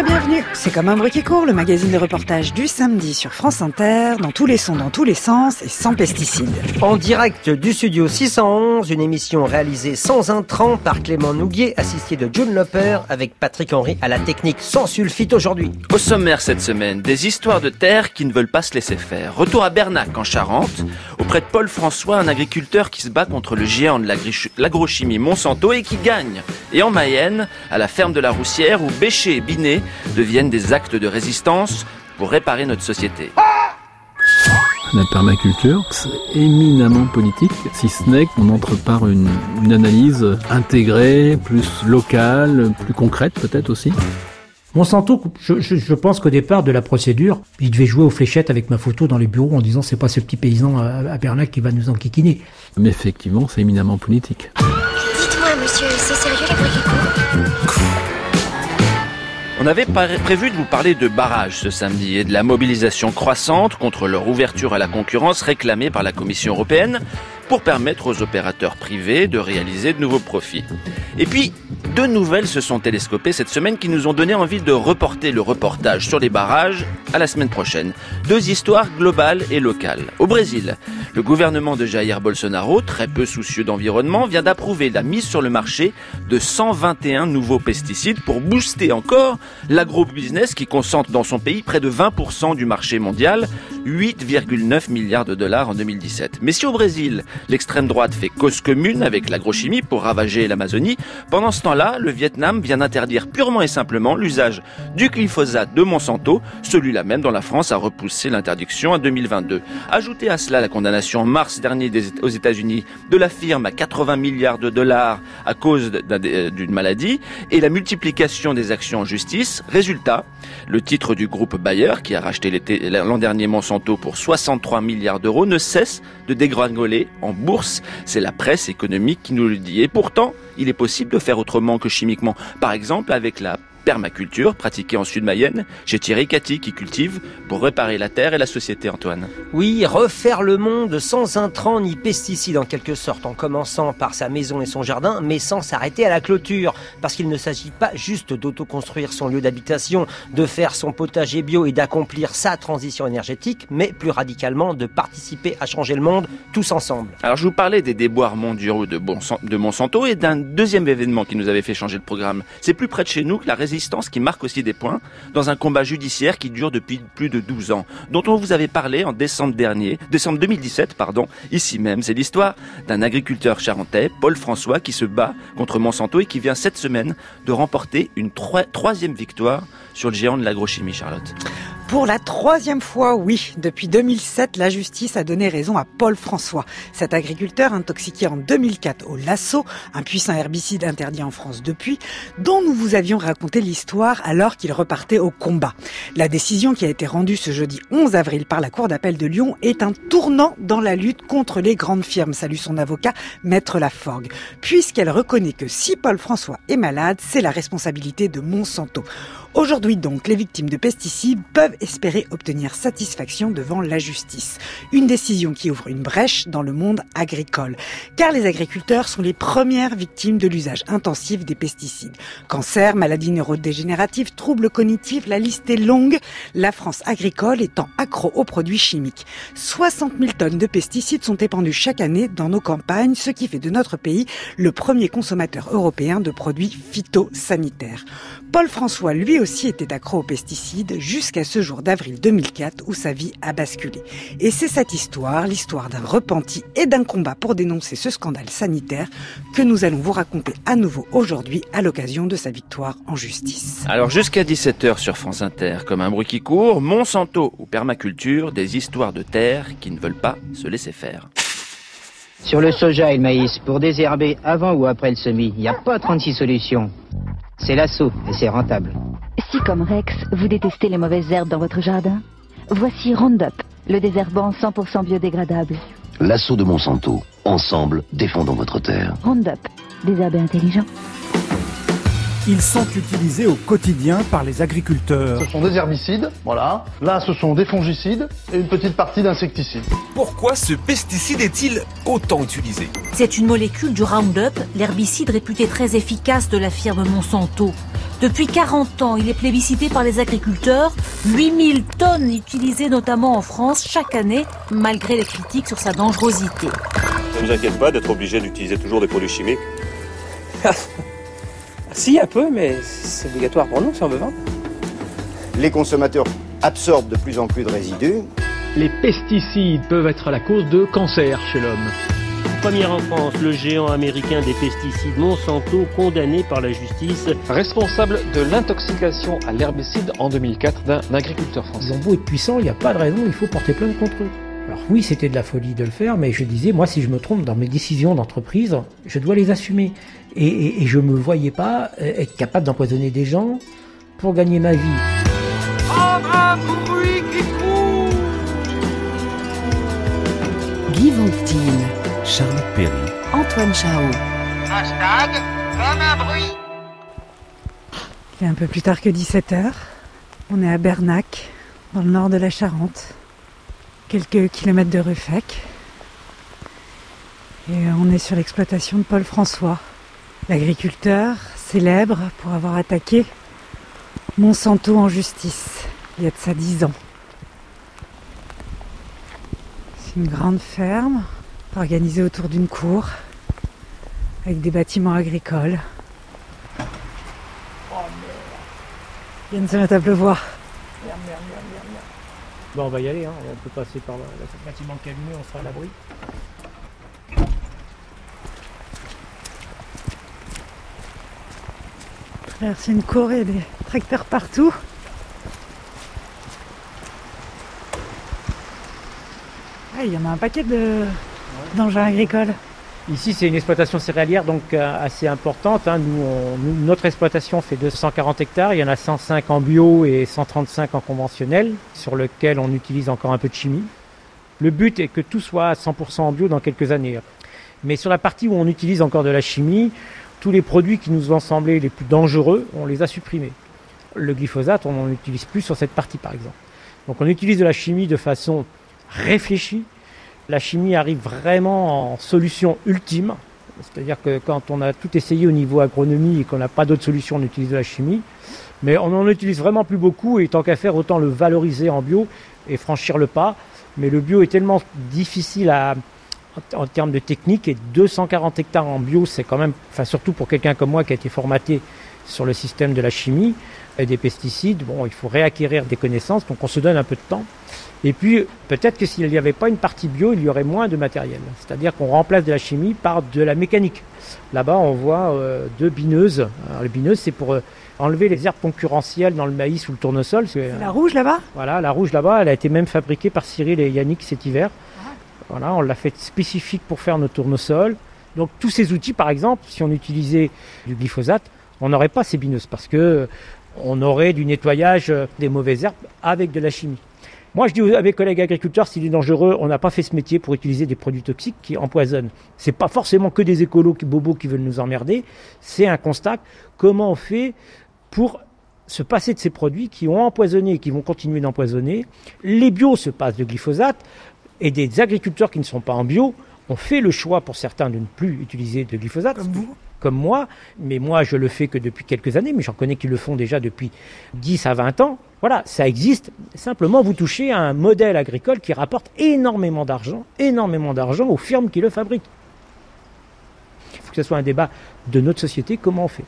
забежних C'est comme un bruit qui court, le magazine de reportage du samedi sur France Inter, dans tous les sons, dans tous les sens et sans pesticides. En direct du studio 611, une émission réalisée sans intrants par Clément Nouguier, assisté de John Loper, avec Patrick Henry à la technique sans sulfite aujourd'hui. Au sommaire cette semaine, des histoires de terre qui ne veulent pas se laisser faire. Retour à Bernac en Charente, auprès de Paul François, un agriculteur qui se bat contre le géant de l'agrochimie Monsanto et qui gagne. Et en Mayenne, à la ferme de la Roussière, où Bécher et Binet deviennent des actes de résistance pour réparer notre société. La permaculture, c'est éminemment politique, si ce n'est qu'on entre par une, une analyse intégrée, plus locale, plus concrète peut-être aussi. Monsanto, je, je, je pense qu'au départ de la procédure, il devait jouer aux fléchettes avec ma photo dans les bureaux en disant c'est pas ce petit paysan à, à Bernac qui va nous enquiquiner. Mais effectivement, c'est éminemment politique. Dites-moi, monsieur, c'est sérieux la bruit On avait prévu de vous parler de barrages ce samedi et de la mobilisation croissante contre leur ouverture à la concurrence réclamée par la Commission européenne pour permettre aux opérateurs privés de réaliser de nouveaux profits. Et puis, deux nouvelles se sont télescopées cette semaine qui nous ont donné envie de reporter le reportage sur les barrages à la semaine prochaine. Deux histoires globales et locales. Au Brésil, le gouvernement de Jair Bolsonaro, très peu soucieux d'environnement, vient d'approuver la mise sur le marché de 121 nouveaux pesticides pour booster encore l'agro-business qui concentre dans son pays près de 20% du marché mondial, 8,9 milliards de dollars en 2017. Mais si au Brésil, l'extrême droite fait cause commune avec l'agrochimie pour ravager l'Amazonie, pendant ce temps-là, le Vietnam vient d'interdire purement et simplement l'usage du glyphosate de Monsanto, celui-là même dont la France a repoussé l'interdiction en 2022. Ajoutez à cela la condamnation en mars dernier aux États-Unis de la firme à 80 milliards de dollars à cause d'une maladie et la multiplication des actions en justice. Résultat, le titre du groupe Bayer, qui a racheté l'an dernier Monsanto pour 63 milliards d'euros, ne cesse de dégringoler en bourse. C'est la presse économique qui nous le dit. Et pourtant, il est possible de faire autrement que chimiquement. Par exemple, avec la permaculture pratiquée en Sud-Mayenne chez Thierry Cathy qui cultive pour réparer la terre et la société, Antoine. Oui, refaire le monde sans intrants ni pesticides en quelque sorte, en commençant par sa maison et son jardin, mais sans s'arrêter à la clôture. Parce qu'il ne s'agit pas juste d'autoconstruire son lieu d'habitation, de faire son potager bio et d'accomplir sa transition énergétique, mais plus radicalement de participer à changer le monde tous ensemble. Alors je vous parlais des déboires mondiaux de, bon, de Monsanto et d'un deuxième événement qui nous avait fait changer de programme. C'est plus près de chez nous que la qui marque aussi des points dans un combat judiciaire qui dure depuis plus de 12 ans, dont on vous avait parlé en décembre dernier, décembre 2017, pardon, ici même. C'est l'histoire d'un agriculteur charentais, Paul François, qui se bat contre Monsanto et qui vient cette semaine de remporter une troisième victoire sur le géant de l'agrochimie, Charlotte. Pour la troisième fois, oui, depuis 2007, la justice a donné raison à Paul François. Cet agriculteur intoxiqué en 2004 au lasso, un puissant herbicide interdit en France depuis, dont nous vous avions raconté l'histoire alors qu'il repartait au combat. La décision qui a été rendue ce jeudi 11 avril par la Cour d'appel de Lyon est un tournant dans la lutte contre les grandes firmes, salue son avocat, Maître Laforgue, puisqu'elle reconnaît que si Paul François est malade, c'est la responsabilité de Monsanto. Aujourd'hui donc, les victimes de pesticides peuvent espérer obtenir satisfaction devant la justice. Une décision qui ouvre une brèche dans le monde agricole. Car les agriculteurs sont les premières victimes de l'usage intensif des pesticides. Cancer, maladies neurodégénératives, troubles cognitifs, la liste est longue. La France agricole étant accro aux produits chimiques. 60 000 tonnes de pesticides sont épandues chaque année dans nos campagnes, ce qui fait de notre pays le premier consommateur européen de produits phytosanitaires. Paul François, lui aussi, était accro aux pesticides jusqu'à ce jour d'avril 2004 où sa vie a basculé. Et c'est cette histoire, l'histoire d'un repenti et d'un combat pour dénoncer ce scandale sanitaire que nous allons vous raconter à nouveau aujourd'hui à l'occasion de sa victoire en justice. Alors jusqu'à 17h sur France Inter, comme un bruit qui court, Monsanto ou permaculture, des histoires de terre qui ne veulent pas se laisser faire. Sur le soja et le maïs, pour désherber avant ou après le semis, il n'y a pas 36 solutions. C'est l'assaut et c'est rentable. Si comme Rex, vous détestez les mauvaises herbes dans votre jardin, voici Roundup, le désherbant 100% biodégradable. L'assaut de Monsanto. Ensemble, défendons votre terre. Roundup, désherber intelligent. Ils sont utilisés au quotidien par les agriculteurs. Ce sont des herbicides, voilà. Là, ce sont des fongicides et une petite partie d'insecticides. Pourquoi ce pesticide est-il autant utilisé? C'est une molécule du Roundup, l'herbicide réputé très efficace de la firme Monsanto. Depuis 40 ans, il est plébiscité par les agriculteurs. 8000 tonnes utilisées notamment en France chaque année, malgré les critiques sur sa dangerosité. Ça ne vous inquiète pas d'être obligé d'utiliser toujours des produits chimiques? Si, un peu, mais c'est obligatoire pour nous si on veut vendre. Les consommateurs absorbent de plus en plus de résidus. Les pesticides peuvent être la cause de cancer chez l'homme. Première en France, le géant américain des pesticides Monsanto condamné par la justice. Responsable de l'intoxication à l'herbicide en 2004 d'un agriculteur français. Ils ont beau être puissants, il n'y a pas de raison, il faut porter plainte contre eux. Alors oui, c'était de la folie de le faire, mais je disais, moi, si je me trompe dans mes décisions d'entreprise, je dois les assumer. Et, et, et je me voyais pas être capable d'empoisonner des gens pour gagner ma vie. Guy Vantine, Charlotte Perry, Antoine Chao. Hashtag comme un bruit. Il est un peu plus tard que 17h. On est à Bernac, dans le nord de la Charente quelques kilomètres de Ruffec. Et on est sur l'exploitation de Paul François, l'agriculteur célèbre pour avoir attaqué Monsanto en justice il y a de ça dix ans. C'est une grande ferme organisée autour d'une cour avec des bâtiments agricoles. Il se mettre à pleuvoir. Bon, on va y aller, hein. on peut passer par le, bâtiment cabinet, on sera à l'abri. Traverser une cour et des tracteurs partout. Ah, il y en a un paquet de d'engins agricoles. Ici, c'est une exploitation céréalière donc euh, assez importante. Hein. Notre exploitation fait 240 hectares. Il y en a 105 en bio et 135 en conventionnel, sur lequel on utilise encore un peu de chimie. Le but est que tout soit à 100% en bio dans quelques années. Mais sur la partie où on utilise encore de la chimie, tous les produits qui nous ont semblé les plus dangereux, on les a supprimés. Le glyphosate, on n'en utilise plus sur cette partie, par exemple. Donc on utilise de la chimie de façon réfléchie, la chimie arrive vraiment en solution ultime. C'est-à-dire que quand on a tout essayé au niveau agronomie et qu'on n'a pas d'autre solution, on utilise la chimie. Mais on n'en utilise vraiment plus beaucoup et tant qu'à faire, autant le valoriser en bio et franchir le pas. Mais le bio est tellement difficile en termes de technique et 240 hectares en bio, c'est quand même, enfin surtout pour quelqu'un comme moi qui a été formaté sur le système de la chimie et des pesticides, bon, il faut réacquérir des connaissances, donc on se donne un peu de temps. Et puis, peut-être que s'il n'y avait pas une partie bio, il y aurait moins de matériel. C'est-à-dire qu'on remplace de la chimie par de la mécanique. Là-bas, on voit euh, deux bineuses. Alors, les bineuses, c'est pour euh, enlever les herbes concurrentielles dans le maïs ou le tournesol. C'est la rouge là-bas? Voilà, la rouge là-bas, elle a été même fabriquée par Cyril et Yannick cet hiver. Ah. Voilà, on l'a fait spécifique pour faire nos tournesols. Donc, tous ces outils, par exemple, si on utilisait du glyphosate, on n'aurait pas ces bineuses parce que on aurait du nettoyage des mauvaises herbes avec de la chimie. Moi, je dis à mes collègues agriculteurs, s'il est dangereux, on n'a pas fait ce métier pour utiliser des produits toxiques qui empoisonnent. C'est pas forcément que des écolos qui, bobos qui veulent nous emmerder. C'est un constat. Comment on fait pour se passer de ces produits qui ont empoisonné et qui vont continuer d'empoisonner? Les bios se passent de glyphosate et des agriculteurs qui ne sont pas en bio ont fait le choix pour certains de ne plus utiliser de glyphosate. Comme moi, mais moi je le fais que depuis quelques années, mais j'en connais qui le font déjà depuis 10 à 20 ans. Voilà, ça existe. Simplement, vous touchez à un modèle agricole qui rapporte énormément d'argent, énormément d'argent aux firmes qui le fabriquent. Il faut que ce soit un débat de notre société, comment on fait.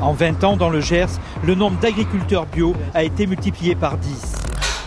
En 20 ans, dans le Gers, le nombre d'agriculteurs bio a été multiplié par 10.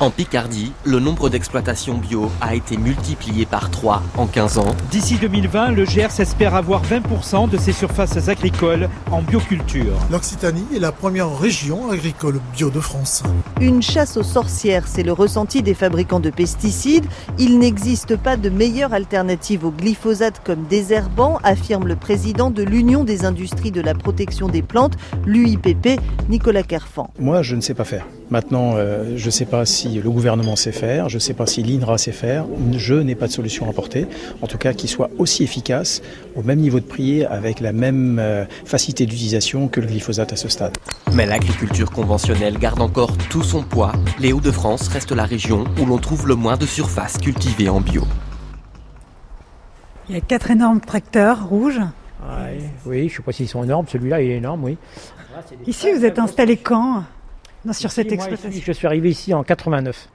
En Picardie, le nombre d'exploitations bio a été multiplié par 3 en 15 ans. D'ici 2020, le Gers espère avoir 20% de ses surfaces agricoles en bioculture. L'Occitanie est la première région agricole bio de France. Une chasse aux sorcières, c'est le ressenti des fabricants de pesticides. Il n'existe pas de meilleure alternative au glyphosate comme désherbant, affirme le président de l'Union des industries de la protection des plantes, l'UIPP, Nicolas Kerfan. Moi, je ne sais pas faire. Maintenant, euh, je ne sais pas si le gouvernement sait faire, je ne sais pas si l'INRA sait faire. Je n'ai pas de solution à apporter, en tout cas qui soit aussi efficace, au même niveau de prix, avec la même euh, facilité d'utilisation que le glyphosate à ce stade. Mais l'agriculture conventionnelle garde encore tout son poids. Les Hauts-de-France restent la région où l'on trouve le moins de surface cultivée en bio. Il y a quatre énormes tracteurs rouges. oui, je ne sais pas s'ils sont énormes. Celui-là, il est énorme, oui. Ici, vous êtes installé quand? Non, sur cette moi, exploitation ici, Je suis arrivé ici en 89.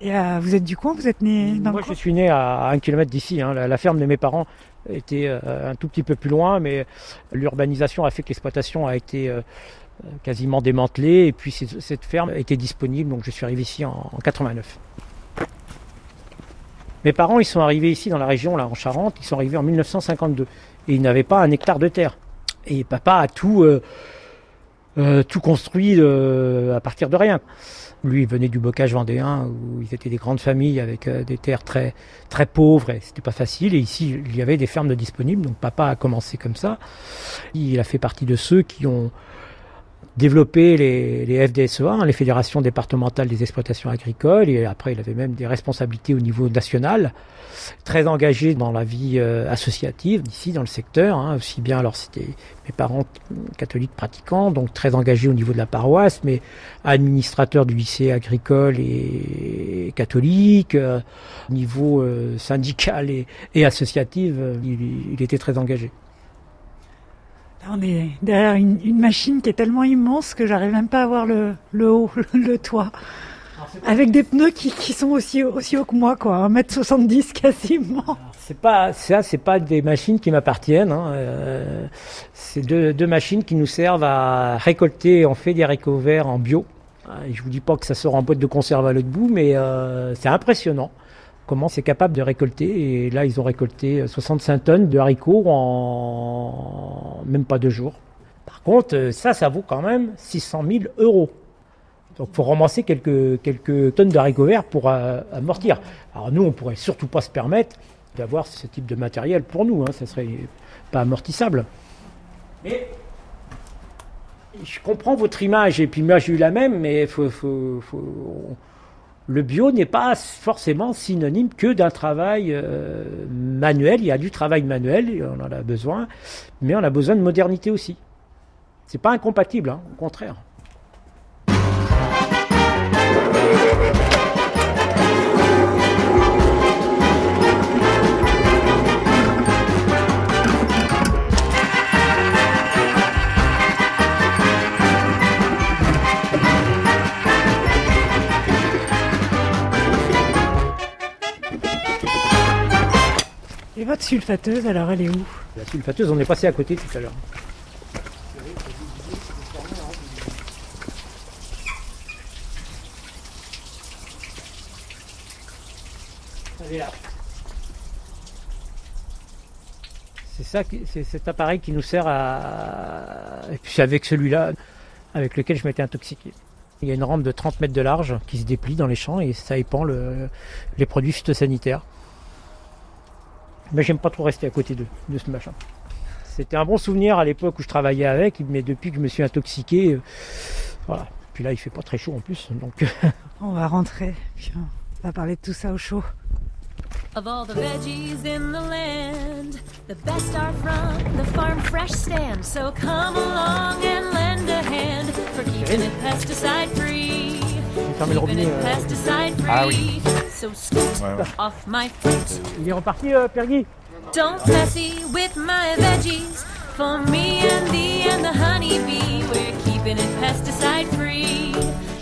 Et euh, vous êtes du coin Vous êtes né dans Moi, le coin je suis né à un kilomètre d'ici. hein. La, la ferme de mes parents était euh, un tout petit peu plus loin, mais l'urbanisation a fait que l'exploitation a été euh, quasiment démantelée. Et puis cette ferme était disponible, donc je suis arrivé ici en, en 89. Mes parents, ils sont arrivés ici dans la région, là, en Charente. Ils sont arrivés en 1952 et ils n'avaient pas un hectare de terre. Et papa a tout, euh, tout construit euh, à partir de rien. Lui, il venait du bocage vendéen où ils étaient des grandes familles avec euh, des terres très, très pauvres et c'était pas facile. Et ici, il y avait des fermes disponibles. Donc papa a commencé comme ça. Il a fait partie de ceux qui ont développé les, les FDSEA, hein, les fédérations départementales des exploitations agricoles. Et après, il avait même des responsabilités au niveau national. Très engagé dans la vie euh, associative ici dans le secteur, hein, aussi bien alors c'était mes parents catholiques pratiquants, donc très engagés au niveau de la paroisse, mais administrateur du lycée agricole et catholique, euh, au niveau euh, syndical et, et associatif, euh, il était très engagé. On est derrière une, une machine qui est tellement immense que j'arrive même pas à voir le, le haut, le, toit. Avec des pneus qui, qui sont aussi, aussi hauts que moi, quoi, 1m70 quasiment. C'est pas ça, c'est pas des machines qui m'appartiennent. Hein. Euh, c'est deux, deux machines qui nous servent à récolter. On fait des haricots verts en bio. Et je vous dis pas que ça sort en boîte de conserve à l'autre bout, mais euh, c'est impressionnant comment c'est capable de récolter. Et là, ils ont récolté 65 tonnes de haricots en même pas deux jours. Par contre, euh, ça, ça vaut quand même 600 000 euros. Donc, faut ramasser quelques, tonnes de haricots verts pour euh, amortir. Alors, nous, on pourrait surtout pas se permettre d'avoir ce type de matériel pour nous. Hein. Ça serait pas amortissable. Mais je comprends votre image, et puis moi, j'ai eu la même, mais faut, faut- le bio n'est pas forcément synonyme que d'un travail euh, manuel. Il y a du travail manuel, on en a besoin, mais on a besoin de modernité aussi. C'est pas incompatible, hein, au contraire. Et votre sulfateuse, alors elle est où? La sulfateuse, on est passé à côté tout à l'heure. Elle est là. C'est ça, qui- c'est cet appareil qui nous sert à. Et puis c'est avec celui-là avec lequel je m'étais intoxiqué. Il y a une rampe de 30 mètres de large qui se déplie dans les champs et ça épand le- les produits phytosanitaires. Mais j'aime pas trop rester à côté de, de ce machin. C'était un bon souvenir à l'époque où je travaillais avec, mais depuis que je me suis intoxiqué, euh, voilà. Puis là, il fait pas très chaud en plus, donc. On va rentrer, puis on va parler de tout ça au chaud. Of all the veggies in the land, the best are from the farm fresh stand. So come along and lend a hand for keeping it pesticide free. Keeping it euh. pesticide free. Ah oui. So scoot Ouais, ouais. off my. Il est reparti, euh, Pergui Don't messy with my veggies. For me and thee and the honeybee, we're keeping it pesticide free.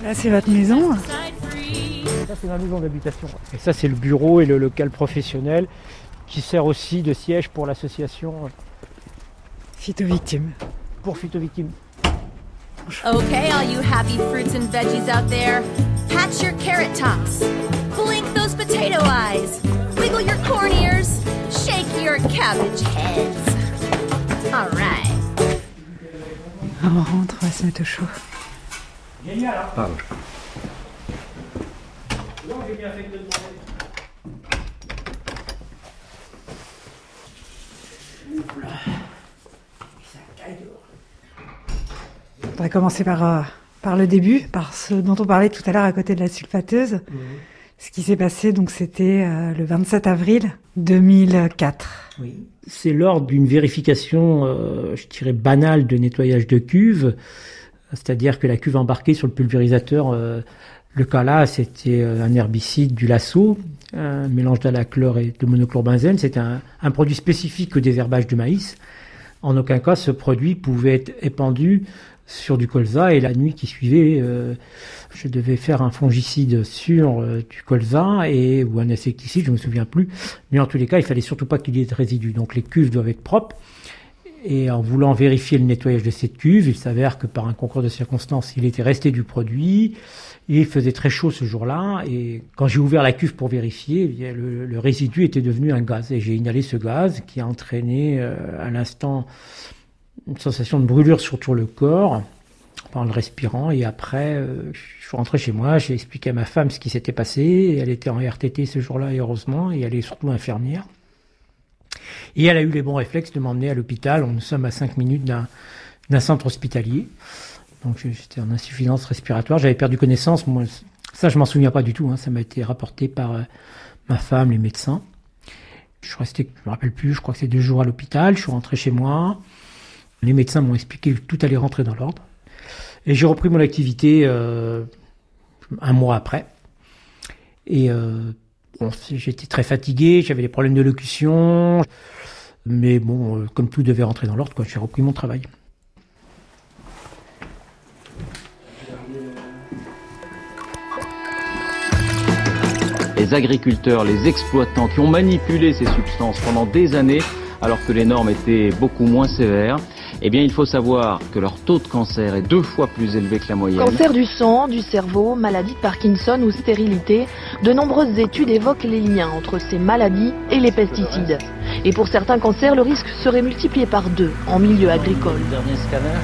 Là, c'est votre maison. Ça, c'est ma maison d'habitation. Et ça, c'est le bureau et le local professionnel qui sert aussi de siège pour l'association Phytovictime. Pour Phytovictime. Okay, all you happy fruits and veggies out there, patch your carrot tops, blink those potato eyes, wiggle your corn ears, shake your cabbage heads. All right. On rentre, on va de te. Ça caille dehors. On va commencer par, euh, par le début, par ce dont on parlait tout à l'heure à côté de la sulfateuse. Ce qui s'est passé, donc, c'était euh, le 27 avril 2004. Oui. C'est lors d'une vérification, euh, je dirais, banale de nettoyage de cuve, c'est-à-dire que la cuve embarquée sur le pulvérisateur, euh, le cas là, c'était euh, un herbicide du lasso un mélange d'alachlore et de monochlorobenzène. C'était un, un, produit spécifique au désherbage du maïs. En aucun cas, ce produit pouvait être épandu sur du colza et la nuit qui suivait, euh, je devais faire un fongicide sur euh, du colza et ou un insecticide, je me souviens plus. Mais en tous les cas, il fallait surtout pas qu'il y ait de résidus. Donc les cuves doivent être propres. Et en voulant vérifier le nettoyage de cette cuve, il s'avère que par un concours de circonstances, il était resté du produit. Il faisait très chaud ce jour-là. Et quand j'ai ouvert la cuve pour vérifier, eh le, le, résidu était devenu un gaz. Et j'ai inhalé ce gaz qui a entraîné euh, à l'instant une sensation de brûlure sur tout le corps en le respirant. Et après, euh, je suis rentré chez moi, j'ai expliqué à ma femme ce qui s'était passé. Elle était en RTT ce jour-là, heureusement, et elle est surtout infirmière. Et elle a eu les bons réflexes de m'emmener à l'hôpital. Nous sommes à 5 minutes d'un centre hospitalier. Donc j'étais en insuffisance respiratoire. J'avais perdu connaissance. Moi, ça, je m'en souviens pas du tout. Hein. Ça m'a été rapporté par euh, ma femme, les médecins. Je suis resté, je me rappelle plus, je crois que c'est deux jours à l'hôpital. Je suis rentré chez moi. Les médecins m'ont expliqué que tout allait rentrer dans l'ordre. Et j'ai repris mon activité euh, un mois après. Et euh, j'étais très fatigué, j'avais des problèmes de locution. Mais bon, euh, comme tout devait rentrer dans l'ordre, j'ai repris mon travail. Les agriculteurs, les exploitants qui ont manipulé ces substances pendant des années, alors que les normes étaient beaucoup moins sévères, eh bien, il faut savoir que leur taux de cancer est deux fois plus élevé que la moyenne. Cancer du sang, du cerveau, maladie de Parkinson ou stérilité, de nombreuses études évoquent les liens entre ces maladies et les pesticides. Et pour certains cancers, le risque serait multiplié par deux en milieu agricole. Dernier scanner.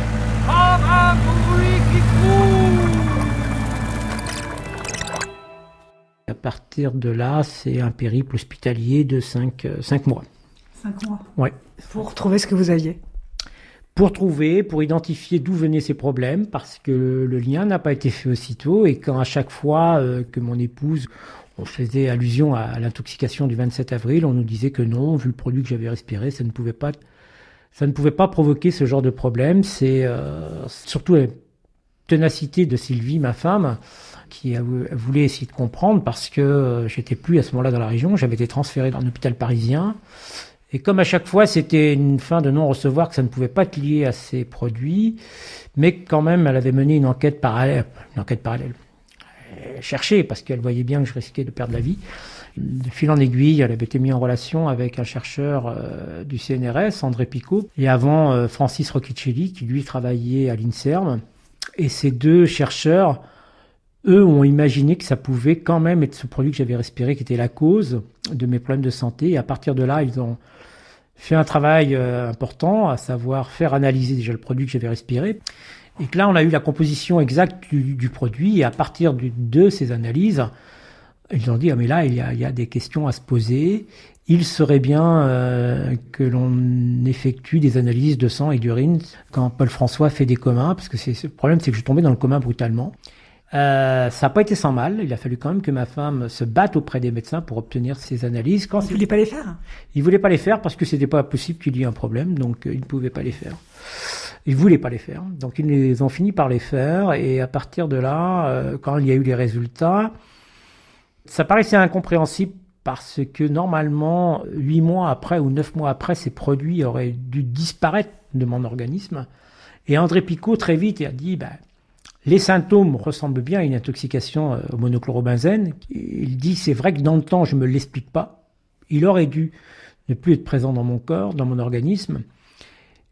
À partir de là, c'est un périple hospitalier de 5 cinq, mois. 5 mois Ouais. Pour trouver ce que vous aviez pour trouver, pour identifier d'où venaient ces problèmes, parce que le lien n'a pas été fait aussitôt, et quand à chaque fois euh, que mon épouse, on faisait allusion à, l'intoxication du 27 avril, on nous disait que non, vu le produit que j'avais respiré, ça ne pouvait pas, ça ne pouvait pas provoquer ce genre de problème. C'est euh, surtout la ténacité de Sylvie, ma femme, qui a, voulu essayer de comprendre, parce que euh, j'étais plus à ce moment-là dans la région, j'avais été transféré dans un hôpital parisien. Et comme à chaque fois, c'était une fin de non-recevoir, que ça ne pouvait pas être lié à ces produits, mais quand même, elle avait mené une enquête parallèle. Une enquête parallèle. Elle cherchait, parce qu'elle voyait bien que je risquais de perdre la vie. De fil en aiguille, elle avait été mise en relation avec un chercheur euh, du CNRS, André Picot, et avant euh, Francis Rocchicelli, qui lui travaillait à l'INSERM. Et ces deux chercheurs, eux, ont imaginé que ça pouvait quand même être ce produit que j'avais respiré qui était la cause de mes problèmes de santé. Et à partir de là, ils ont fait un travail euh, important, à savoir faire analyser déjà le produit que j'avais respiré. Et que là, on a eu la composition exacte du, produit. Et à partir de ces analyses, ils ont dit, ah mais là, il y a, des questions à se poser. Il serait bien euh, que l'on effectue des analyses de sang et d'urine quand Paul François fait des comas, parce que c'est, le problème, c'est que je suis tombé dans le coma brutalement. Euh, ça n'a pas été sans mal. Il a fallu quand même que ma femme se batte auprès des médecins pour obtenir ces analyses. Quand il voulait pas les faire? Il voulait pas les faire parce que c'était pas possible qu'il y ait un problème, donc euh, il ne pouvait pas les faire. Il voulait pas les faire, donc ils les ont fini par les faire. Et à partir de là, euh, quand il y a eu les résultats, ça paraissait incompréhensible parce que normalement, huit mois après ou neuf mois après, ces produits auraient dû disparaître de mon organisme. Et André Picot très vite a dit, bah, les symptômes ressemblent bien à une intoxication euh, au monochlorobenzène. Il dit c'est vrai que dans le temps je me l'explique pas. Il aurait dû ne plus être présent dans mon corps, dans mon organisme.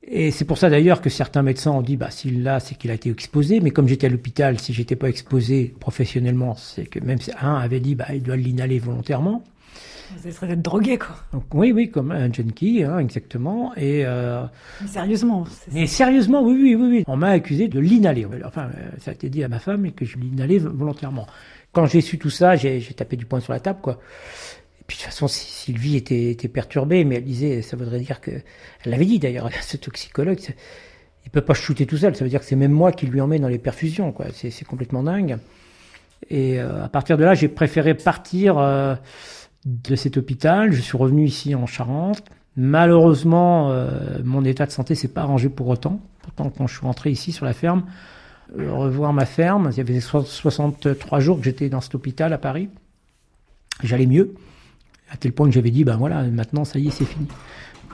Et c'est pour ça d'ailleurs que certains médecins ont dit bah s'il l'a c'est qu'il a été exposé. Mais comme j'étais à l'hôpital, si j'étais pas exposé professionnellement, c'est que même un avait dit bah il doit l'inhaler volontairement. Vous êtes d'être drogué, quoi. Donc, oui, oui, comme un junkie, hein, exactement. Et euh, mais sérieusement. Mais sérieusement, oui, oui, oui, oui. On m'a accusé de l'inhaler. Enfin, euh, ça a été dit à ma femme et que je l'inhalais volontairement. Quand j'ai su tout ça, j'ai tapé du poing sur la table, quoi. Et puis de toute façon, Sylvie était, était perturbée, mais elle disait, ça voudrait dire que, elle l'avait dit d'ailleurs, ce toxicologue, il peut pas shooter tout seul. Ça veut dire que c'est même moi qui lui en mets dans les perfusions, quoi. C'est complètement dingue. Et euh, à partir de là, j'ai préféré partir. Euh, de cet hôpital. Je suis revenu ici en Charente. Malheureusement, euh, mon état de santé s'est pas arrangé pour autant. Pourtant, quand je suis rentré ici sur la ferme, euh, revoir ma ferme, il y avait 63 jours que j'étais dans cet hôpital à Paris. J'allais mieux, à tel point que j'avais dit, ben voilà, maintenant ça y est, c'est fini.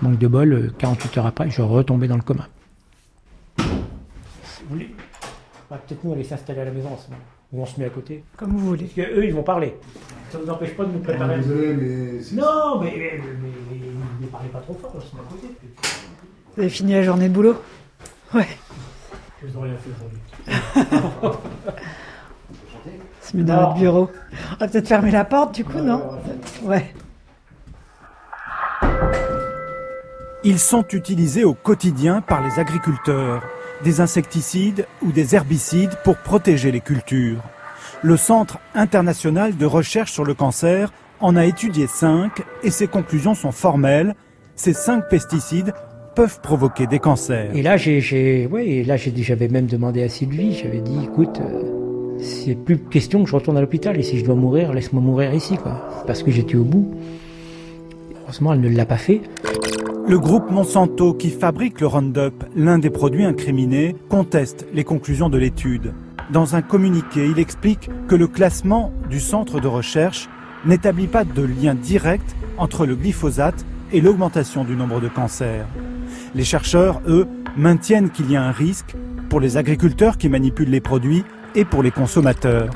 Manque de bol, 48 heures après, je retombais dans le coma. Si vous voulez, on va peut-être nous aller s'installer à la maison en ce moment. Ou on se met à côté. Comme vous voulez. Parce qu'eux, ils vont parler. Ça ne vous empêche pas de nous préparer. Ah, désolé, mais c'est- Non, mais, mais, mais- mais ne parlez pas trop fort, on se met à côté. Vous avez fini la journée de boulot? Ouais. Je vous rien fait aujourd'hui. Se met dans votre bureau. On va peut-être fermer la porte du coup, non Ouais. Ils sont utilisés au quotidien par les agriculteurs, des insecticides ou des herbicides pour protéger les cultures. Le Centre international de recherche sur le cancer en a étudié cinq et ses conclusions sont formelles. Ces cinq pesticides peuvent provoquer des cancers. Et là, j'ai, ouais, j'avais même demandé à Sylvie, j'avais dit, écoute, euh, c'est plus question que je retourne à l'hôpital, et si je dois mourir, laisse-moi mourir ici. Parce que j'étais au bout. Heureusement, elle ne l'a pas fait. Le groupe Monsanto, qui fabrique le Roundup, l'un des produits incriminés, conteste les conclusions de l'étude. Dans un communiqué, il explique que le classement du centre de recherche n'établit pas de lien direct entre le glyphosate et l'augmentation du nombre de cancers. Les chercheurs, eux, maintiennent qu'il y a un risque pour les agriculteurs qui manipulent les produits et pour les consommateurs.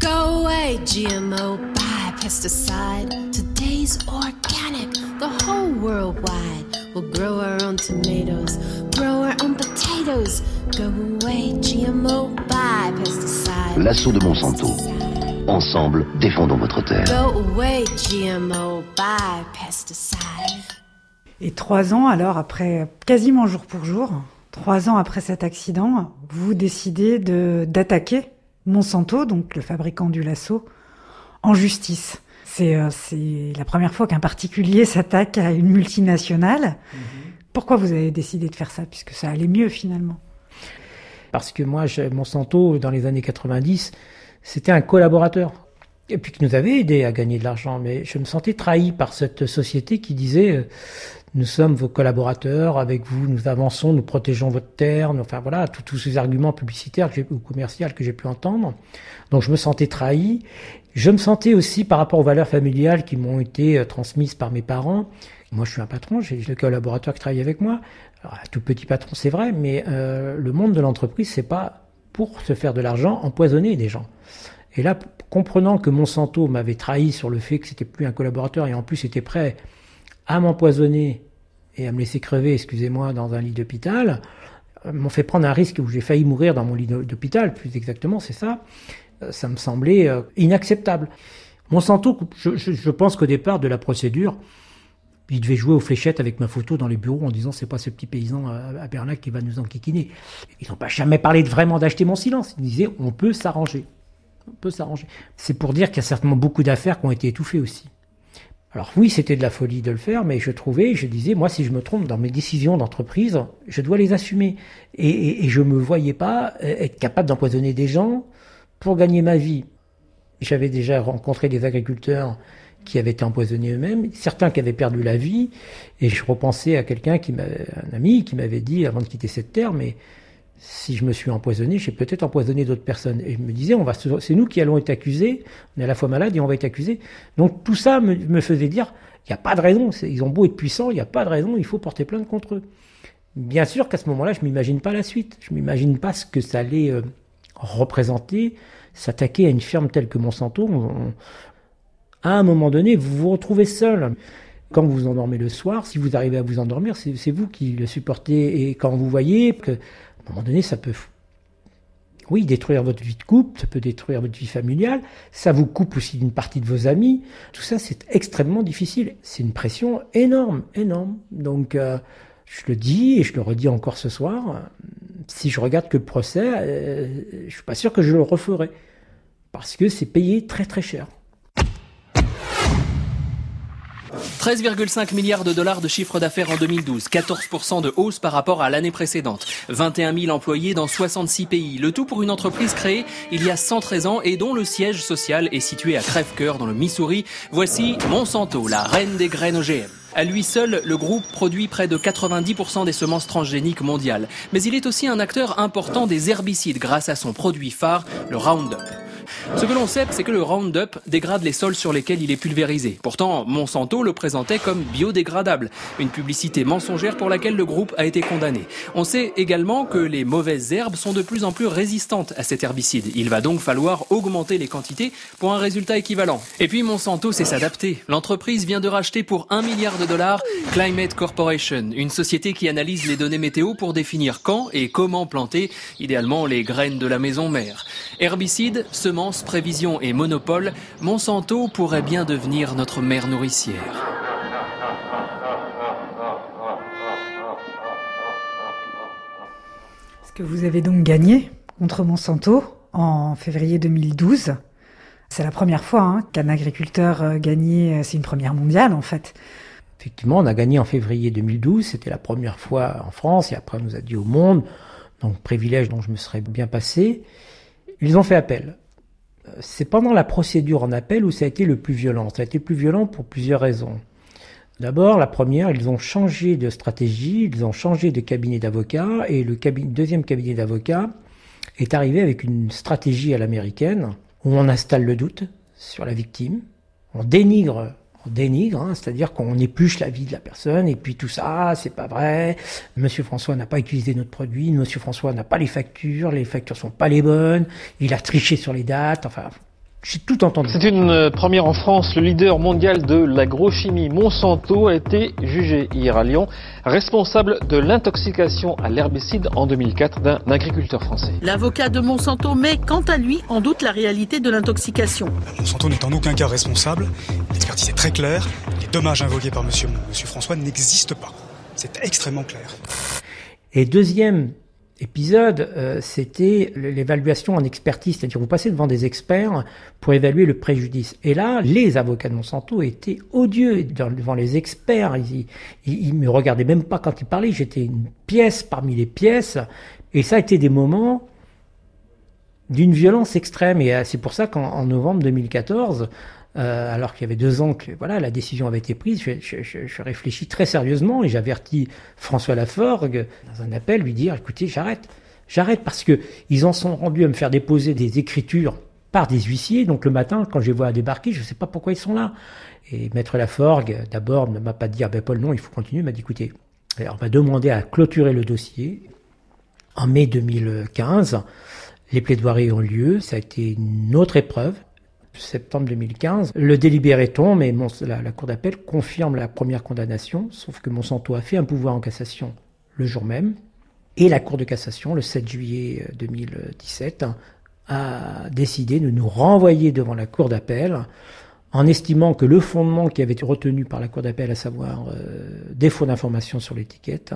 Go away, GMO, pesticide. Today's organic, the whole world wide. We'll grow our own tomatoes, grow our own potatoes. Go away, GMO, bye pesticide. L'assaut de Monsanto. Ensemble, défendons votre terre. Go away, GMO, bye pesticide. Et trois ans alors après, quasiment jour pour jour, trois ans après cet accident, vous décidez de d'attaquer Monsanto, donc le fabricant du lasso, en justice. C'est euh, c'est la première fois qu'un particulier s'attaque à une multinationale. Pourquoi vous avez décidé de faire ça puisque ça allait mieux finalement? Parce que moi, je- Monsanto, dans les années 90, c'était un collaborateur. Et puis qui nous avait aidé à gagner de l'argent. Mais je me sentais trahi par cette société qui disait euh, nous sommes vos collaborateurs, avec vous nous avançons, nous protégeons votre terre, nous- enfin voilà, tous- ces arguments publicitaires que ou commerciaux que j'ai pu entendre. Donc je me sentais trahi. Je me sentais aussi par rapport aux valeurs familiales qui m'ont été euh, transmises par mes parents. Moi, je suis un patron, j'ai le collaborateur qui travaille avec moi. Alors, tout petit patron, c'est vrai, mais euh, le monde de l'entreprise, c'est pas pour se faire de l'argent empoisonner des gens. Et là, comprenant que Monsanto m'avait trahi sur le fait que c'était plus un collaborateur et en plus était prêt à m'empoisonner et à me laisser crever, excusez-moi, dans un lit d'hôpital, euh, m'ont fait prendre un risque où j'ai failli mourir dans mon lit d'hôpital, plus exactement, c'est ça. Euh, Ça me semblait euh, inacceptable. Monsanto, je, je, pense qu'au départ de la procédure, il devait jouer aux fléchettes avec ma photo dans les bureaux en disant c'est pas ce petit paysan à, Bernac qui va nous enquiquiner. Ils n'ont pas jamais parlé de vraiment d'acheter mon silence. Ils disaient on peut s'arranger. On peut s'arranger. C'est pour dire qu'il y a certainement beaucoup d'affaires qui ont été étouffées aussi. Alors oui, c'était de la folie de le faire, mais je trouvais, je disais, moi, si je me trompe dans mes décisions d'entreprise, je dois les assumer. Et, et, et me voyais pas euh, être capable d'empoisonner des gens pour gagner ma vie. J'avais déjà rencontré des agriculteurs qui avaient été empoisonnés eux-mêmes, certains qui avaient perdu la vie, et je repensais à quelqu'un qui m'a, un ami qui m'avait dit avant de quitter cette terre, mais si je me suis empoisonné, j'ai peut-être empoisonné d'autres personnes. Et je me disais, on va, c'est nous qui allons être accusés, on est à la fois malade et on va être accusés. Donc tout ça me, faisait dire, il n'y a pas de raison, ils ont beau être puissants, il n'y a pas de raison, il faut porter plainte contre eux. Bien sûr qu'à ce moment-là, je m'imagine pas la suite, je m'imagine pas ce que ça allait euh, représenter, s'attaquer à une firme telle que Monsanto. On- on- à un moment donné, vous vous retrouvez seul. Quand vous vous endormez le soir, si vous arrivez à vous endormir, c'est c'est vous qui le supportez. Et quand vous voyez que, à un moment donné, ça peut, oui, détruire votre vie de couple, ça peut détruire votre vie familiale, ça vous coupe aussi d'une partie de vos amis. Tout ça, c'est extrêmement difficile. C'est une pression énorme, énorme. Donc, euh, je le dis et je le redis encore ce soir. Si je regarde que le procès, euh, je suis pas sûr que je le referai parce que c'est payé très très cher. 13,5 milliards de dollars de chiffre d'affaires en 2012, 14% de hausse par rapport à l'année précédente, 21 000 employés dans 66 pays, le tout pour une entreprise créée il y a 113 ans et dont le siège social est situé à Crèvecoeur dans le Missouri. Voici Monsanto, la reine des graines OGM. À lui seul, le groupe produit près de 90% des semences transgéniques mondiales. Mais il est aussi un acteur important des herbicides grâce à son produit phare, le Roundup. Ce que l'on sait, c'est que le Roundup dégrade les sols sur lesquels il est pulvérisé. Pourtant, Monsanto le présentait comme biodégradable, une publicité mensongère pour laquelle le groupe a été condamné. On sait également que les mauvaises herbes sont de plus en plus résistantes à cet herbicide. Il va donc falloir augmenter les quantités pour un résultat équivalent. Et puis Monsanto sait s'adapter. L'entreprise vient de racheter pour un milliard de dollars Climate Corporation, une société qui analyse les données météo pour définir quand et comment planter, idéalement les graines de la maison mère. Herbicides, semences, prévisions et monopole, Monsanto pourrait bien devenir notre mère nourricière. Est-ce que vous avez donc gagné contre Monsanto en février 2012 C'est la première fois hein, qu'un agriculteur euh, gagnait, c'est une première mondiale en fait. Effectivement, on a gagné en février 2012, c'était la première fois en France, et après on nous a dit au monde, donc privilège dont je me serais bien passé. Ils ont fait appel. Euh, c'est pendant la procédure en appel où ça a été le plus violent. Ça a été le plus violent pour plusieurs raisons. D'abord, la première, ils ont changé de stratégie, ils ont changé de cabinet d'avocats, et le deuxième cabinet d'avocats est arrivé avec une stratégie à l'américaine où on installe le doute sur la victime, on dénigre on dénigre, hein, c'est-à-dire qu'on épluche la vie de la personne, et puis tout ça, c'est pas vrai. Monsieur François n'a pas utilisé notre produit, Monsieur François n'a pas les factures, les factures sont pas les bonnes, il a triché sur les dates, enfin, j'ai tout entendu. C'est une euh, première en France. Le leader mondial de l'agrochimie Monsanto a été jugé hier à Lyon, responsable de l'intoxication à l'herbicide en 2004 d'un agriculteur français. L'avocat de Monsanto met quant à lui en doute la réalité de l'intoxication. Monsanto n'est en aucun cas responsable. L'expertise est très claire. Les dommages invoqués par monsieur, monsieur François n'existent pas. C'est extrêmement clair. Et deuxième épisode, euh, c'était l'évaluation en expertise, c'est-à-dire vous passez devant des experts pour évaluer le préjudice. Et là, les avocats de Monsanto étaient odieux devant les experts. Ils, ils, me regardaient même pas quand ils parlaient. J'étais une pièce parmi les pièces. Et ça a été des moments d'une violence extrême. Et euh, c'est pour ça qu'en novembre 2014, euh, alors qu'il y avait deux ans que voilà la décision avait été prise, je, je, je, réfléchis très sérieusement et j'avertis François Laforgue dans un appel lui dire écoutez j'arrête, j'arrête parce que ils en sont rendus à me faire déposer des écritures par des huissiers. Donc le matin quand je les vois débarquer, je ne sais pas pourquoi ils sont là. Et maître Laforgue d'abord ne m'a pas dit ah ben Paul non il faut continuer, il m'a dit écoutez on m'a demandé à clôturer le dossier en mai 2015. Les plaidoiries ont lieu, ça a été une autre épreuve septembre 2015. Le délibéré tombe, mais la, Cour d'appel confirme la première condamnation, sauf que Monsanto a fait un pouvoir en cassation le jour même. Et la Cour de cassation, le 7 juillet 2017, a décidé de nous renvoyer devant la Cour d'appel en estimant que le fondement qui avait été retenu par la Cour d'appel, à savoir euh, défaut d'information sur l'étiquette,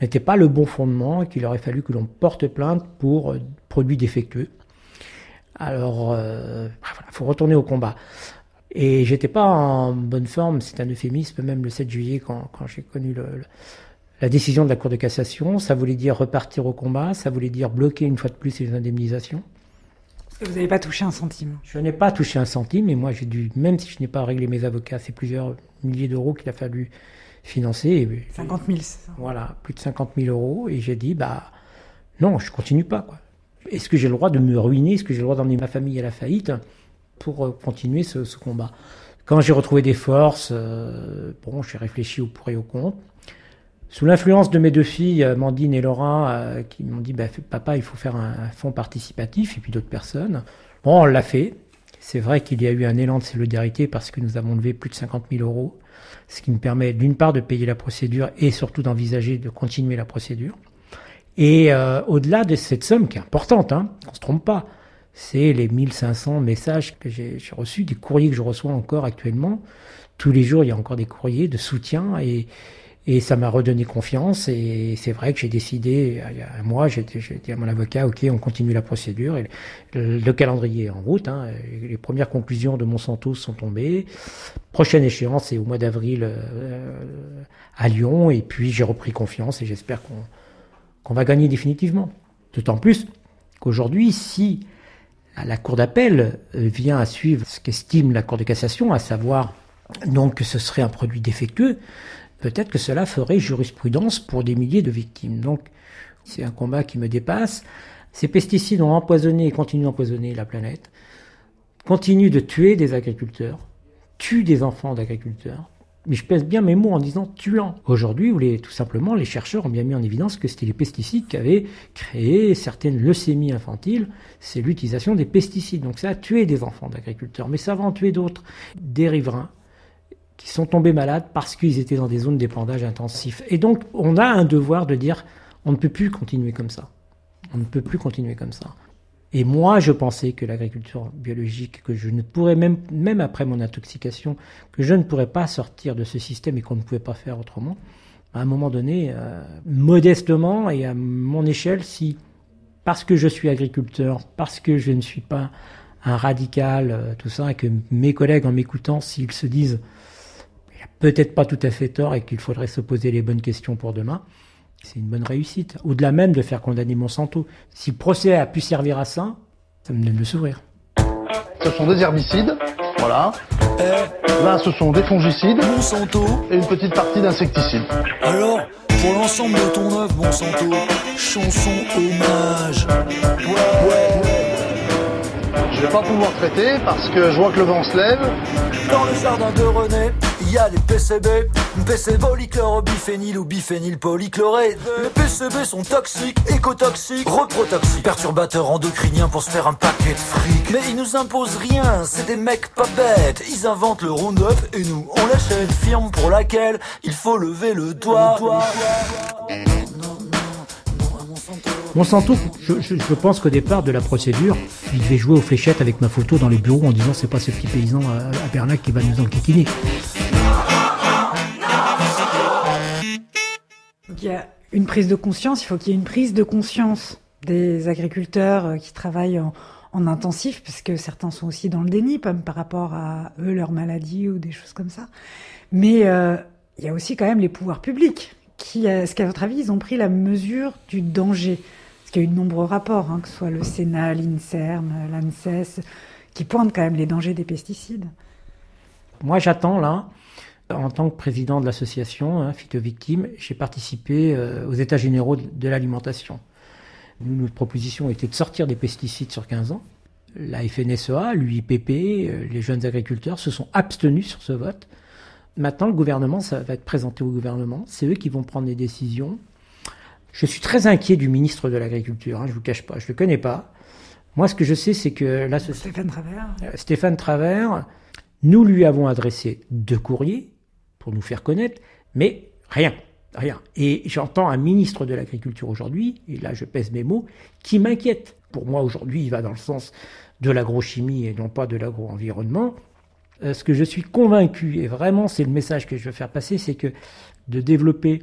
n'était pas le bon fondement et qu'il aurait fallu que l'on porte plainte pour euh, produits défectueux. Alors, euh, voilà, faut retourner au combat. Et j'étais pas en bonne forme, c'est un euphémisme, même le 7 juillet, quand, quand j'ai connu le, la décision de la Cour de cassation. Ça voulait dire repartir au combat, ça voulait dire bloquer une fois de plus les indemnisations. Parce que vous n'avez pas touché un centime. Je n'ai pas touché un centime, et moi j'ai dû, même si je n'ai pas réglé mes avocats, c'est plusieurs milliers d'euros qu'il a fallu financer. 50 000, c'est ça Voilà, plus de 50 000 euros, et j'ai dit, bah non, je continue pas, quoi. Est-ce que j'ai le droit de me ruiner? Est-ce que j'ai le droit d'emmener ma famille à la faillite pour euh, continuer ce, combat? Quand j'ai retrouvé des forces, euh, bon, j'ai réfléchi au pour et au contre. Sous l'influence de mes deux filles, Mandine et Laura, euh, qui m'ont dit bah, Papa, il faut faire un, un fonds participatif, et puis d'autres personnes. Bon, on l'a fait. C'est vrai qu'il y a eu un élan de solidarité parce que nous avons levé plus de 50 000 euros, ce qui me permet d'une part de payer la procédure et surtout d'envisager de continuer la procédure. Et euh, au-delà de cette somme qui est importante, hein, on se trompe pas, c'est les 1500 messages que j'ai reçus, des courriers que je reçois encore actuellement. Tous les jours, il y a encore des courriers de soutien et, et ça m'a redonné confiance. Et c'est vrai que j'ai décidé, il y a un mois, j'ai dit à mon avocat, OK, on continue la procédure. Et le, calendrier est en route. Hein, les premières conclusions de Monsanto sont tombées. Prochaine échéance, c'est au mois d'avril euh, à Lyon. Et puis j'ai repris confiance et j'espère qu'on qu'on va gagner définitivement. D'autant plus qu'aujourd'hui, si la Cour d'appel euh, vient à suivre ce qu'estime la Cour de cassation, à savoir donc que ce serait un produit défectueux, peut-être que cela ferait jurisprudence pour des milliers de victimes. Donc c'est un combat qui me dépasse. Ces pesticides ont empoisonné et continuent d'empoisonner la planète. continue de tuer des agriculteurs, tue des enfants d'agriculteurs, mais je pèse bien mes mots en disant tuant. Aujourd'hui, tout simplement, les chercheurs ont bien mis en évidence que c'était les pesticides qui avaient créé certaines leucémies infantiles. C'est l'utilisation des pesticides. Donc ça a tué des enfants d'agriculteurs, mais ça va en tuer d'autres. Des riverains qui sont tombés malades parce qu'ils étaient dans des zones d'épandage intensif. Et donc, on a un devoir de dire, on ne peut plus continuer comme ça. On ne peut plus continuer comme ça. Et moi, je pensais que l'agriculture biologique, que je ne pourrais même, même après mon intoxication, que je ne pourrais pas sortir de ce système et qu'on ne pouvait pas faire autrement. À un moment donné, euh, modestement et à mon échelle, si parce que je suis agriculteur, parce que je ne suis pas un radical, euh, tout ça, et que mes collègues en m'écoutant, s'ils se disent, il a peut-être pas tout à fait tort et qu'il faudrait se poser les bonnes questions pour demain, c'est une bonne réussite. Au-delà même de faire condamner Monsanto. Si le procès a pu servir à ça, ça me donne le sourire. Ce sont des herbicides, voilà. Là, ce sont des fongicides, Monsanto, et une petite partie d'insecticides. Alors, pour l'ensemble de ton œuvre, Monsanto, chanson hommage. Ouais, ouais. Je vais pas pouvoir traiter parce que je vois que le vent se lève. Dans le jardin de René, il y a les PCB, PCB polychlorobiphényle ou biphényl polychloré. Les PCB sont toxiques, écotoxiques, reprotoxiques, perturbateurs endocriniens pour se faire un paquet de fric. Mais ils nous imposent rien, c'est des mecs pas bêtes. Ils inventent le Roundup et nous, on l'achète, firme pour laquelle il faut lever le doigt. Monsanto, je, je, je pense qu'au départ de la procédure, il devait jouer aux fléchettes avec ma photo dans les bureaux en disant c'est pas ce petit paysan à, à Bernac qui va nous enquiquiner. Il y a une prise de conscience, il faut qu'il y ait une prise de conscience des agriculteurs euh, qui travaillent en, en intensif, parce que certains sont aussi dans le déni par, rapport à eux, leur maladie ou des choses comme ça. Mais euh, il y a aussi quand même les pouvoirs publics qui, euh, est-ce qu'à votre avis, ils ont pris la mesure du danger? Parce qu'il y a eu de nombreux rapports, hein, que ce soit le Sénat, l'INSERM, l'ANSES, qui pointent quand même les dangers des pesticides. Moi, j'attends là, en tant que président de l'association hein, Phytovictimes, j'ai participé euh, aux États généraux de, l'alimentation. Notre proposition était de sortir des pesticides sur 15 ans. La FNSEA, l'UIPP, euh, les jeunes agriculteurs se sont abstenus sur ce vote. Maintenant, le gouvernement, ça va être présenté au gouvernement. C'est eux qui vont prendre les décisions. Je suis très inquiet du ministre de l'Agriculture. Hein, je vous cache pas, je le connais pas. Moi, ce que je sais, c'est que là, Stéphane Travers. Euh, Stéphane Travers, nous lui avons adressé deux courriers pour nous faire connaître, mais rien, rien. Et j'entends un ministre de l'Agriculture aujourd'hui, et là, je pèse mes mots, qui m'inquiète. Pour moi, aujourd'hui, il va dans le sens de l'agrochimie et non pas de l'agro-environnement. Euh, ce que je suis convaincu, et vraiment c'est le message que je veux faire passer, c'est que de développer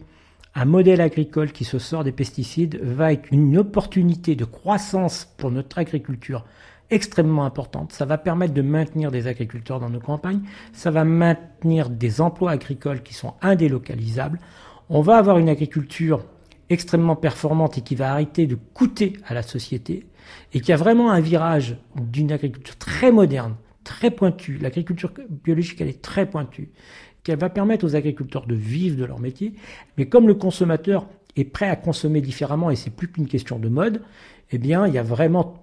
un modèle agricole qui se sort des pesticides va être une opportunité de croissance pour notre agriculture extrêmement importante. Ça va permettre de maintenir des agriculteurs dans nos campagnes, ça va maintenir des emplois agricoles qui sont indélocalisables. On va avoir une agriculture extrêmement performante et qui va arrêter de coûter à la société et qui a vraiment un virage d'une agriculture très moderne, très pointue. L'agriculture biologique, elle est très pointue, qu'elle va permettre aux agriculteurs de vivre de leur métier. Mais comme le consommateur est prêt à consommer différemment et c'est plus qu'une question de mode, eh bien, il y a vraiment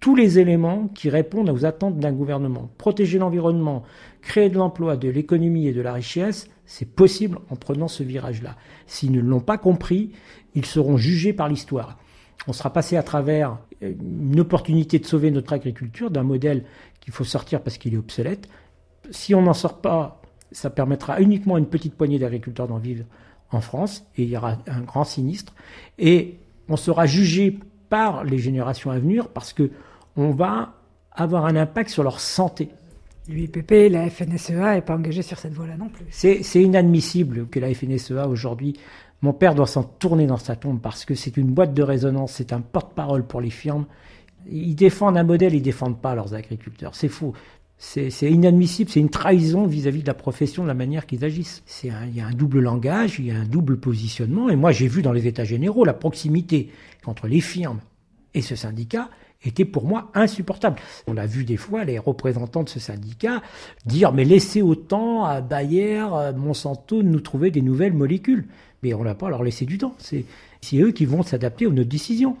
tous les éléments qui répondent aux attentes d'un gouvernement. Protéger l'environnement, créer de l'emploi, de l'économie et de la richesse, c'est possible en prenant ce virage-là. S'ils ne l'ont pas compris, ils seront jugés par l'histoire. On sera passé à travers une opportunité de sauver notre agriculture d'un modèle qu'il faut sortir parce qu'il est obsolète. Si on n'en sort pas, ça permettra uniquement à une petite poignée d'agriculteurs d'en vivre en France et il y aura un grand sinistre. Et on sera jugé par les générations à venir parce que on va avoir un impact sur leur santé. L'UIPP, la FNSEA n'est pas engagée sur cette voie-là non plus. C'est inadmissible que la FNSEA aujourd'hui, mon père doit s'en tourner dans sa tombe parce que c'est une boîte de résonance, c'est un porte-parole pour les firmes. Ils défendent un modèle, ils défendent pas leurs agriculteurs. C'est faux. C'est inadmissible, c'est une trahison vis-à-vis -vis de la profession, de la manière qu'ils agissent. Il y a un double langage, il y a un double positionnement. Et moi, j'ai vu dans les États généraux la proximité entre les firmes et ce syndicat était pour moi insupportable. On a vu des fois les représentants de ce syndicat dire mais laissez autant à Bayer, à Monsanto de nous trouver des nouvelles molécules. Mais on n'a pas à leur laisser du temps. C'est eux qui vont s'adapter aux nos décisions.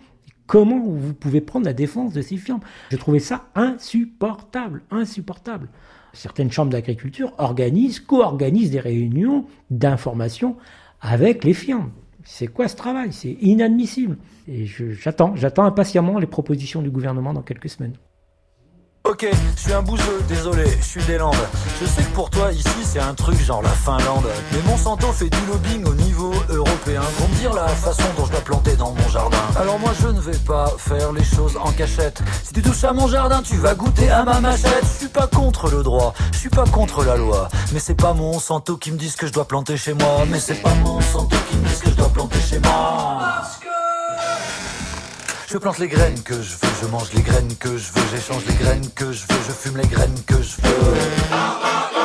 Comment vous pouvez prendre la défense de ces firmes? Je trouvais ça insupportable, insupportable. Certaines chambres d'agriculture organisent, co-organisent des réunions d'information avec les firmes. C'est quoi ce travail? C'est inadmissible. Et j'attends, j'attends impatiemment les propositions du gouvernement dans quelques semaines. Ok, je suis un bouseux, désolé, je suis des Landes. Je sais que pour toi ici c'est un truc genre la Finlande. Mais Monsanto fait du lobbying au niveau européen pour me dire la façon dont je dois planter dans mon jardin. Alors moi je ne vais pas faire les choses en cachette. Si tu touches à mon jardin, tu vas goûter à ma machette. Je suis pas contre le droit, je suis pas contre la loi. Mais c'est pas Monsanto qui me dit ce que je dois planter chez moi. Mais c'est pas Monsanto qui me dit ce que je dois planter chez moi. Je plante les graines que je veux, je mange les graines que je veux, j'échange les graines que je veux, je fume les graines que je veux.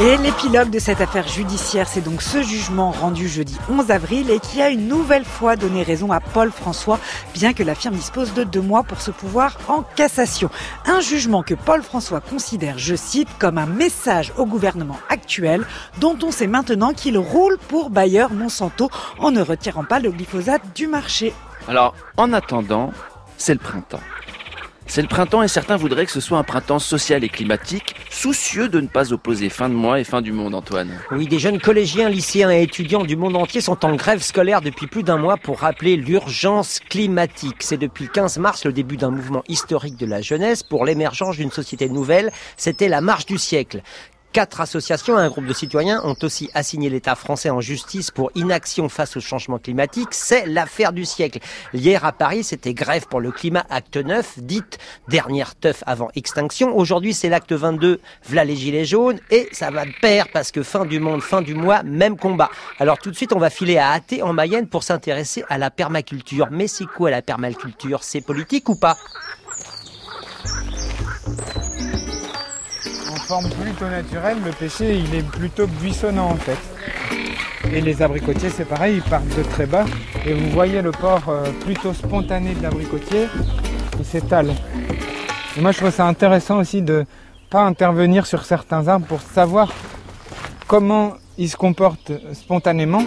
Et l'épilogue de cette affaire judiciaire, c'est donc ce jugement rendu jeudi 11 avril et qui a une nouvelle fois donné raison à Paul François, bien que la firme dispose de deux mois pour se pouvoir en cassation. Un jugement que Paul François considère, je cite, comme un message au gouvernement actuel dont on sait maintenant qu'il roule pour Bayer Monsanto en ne retirant pas le glyphosate du marché. Alors, en attendant, c'est le printemps. C'est le printemps et certains voudraient que ce soit un printemps social et climatique, soucieux de ne pas opposer fin de mois et fin du monde, Antoine. Oui, des jeunes collégiens, lycéens et étudiants du monde entier sont en grève scolaire depuis plus d'un mois pour rappeler l'urgence climatique. C'est depuis le 15 mars le début d'un mouvement historique de la jeunesse pour l'émergence d'une société nouvelle. C'était la marche du siècle. Quatre associations et un groupe de citoyens ont aussi assigné l'État français en justice pour inaction face au changement climatique. C'est l'affaire du siècle. Hier à Paris, c'était grève pour le climat acte 9, dite dernière teuf avant extinction. Aujourd'hui, c'est l'acte 22, v'là les gilets jaunes. Et ça va de pair parce que fin du monde, fin du mois, même combat. Alors tout de suite, on va filer à Athé en Mayenne pour s'intéresser à la permaculture. Mais c'est quoi la permaculture? C'est politique ou pas? Forme plutôt naturelle, le pêcher il est plutôt buissonnant en fait. Et les abricotiers c'est pareil, ils partent de très bas. Et vous voyez le port euh, plutôt spontané de l'abricotier, il s'étale. Et moi je trouve ça intéressant aussi de pas intervenir sur certains arbres pour savoir comment ils se comportent spontanément.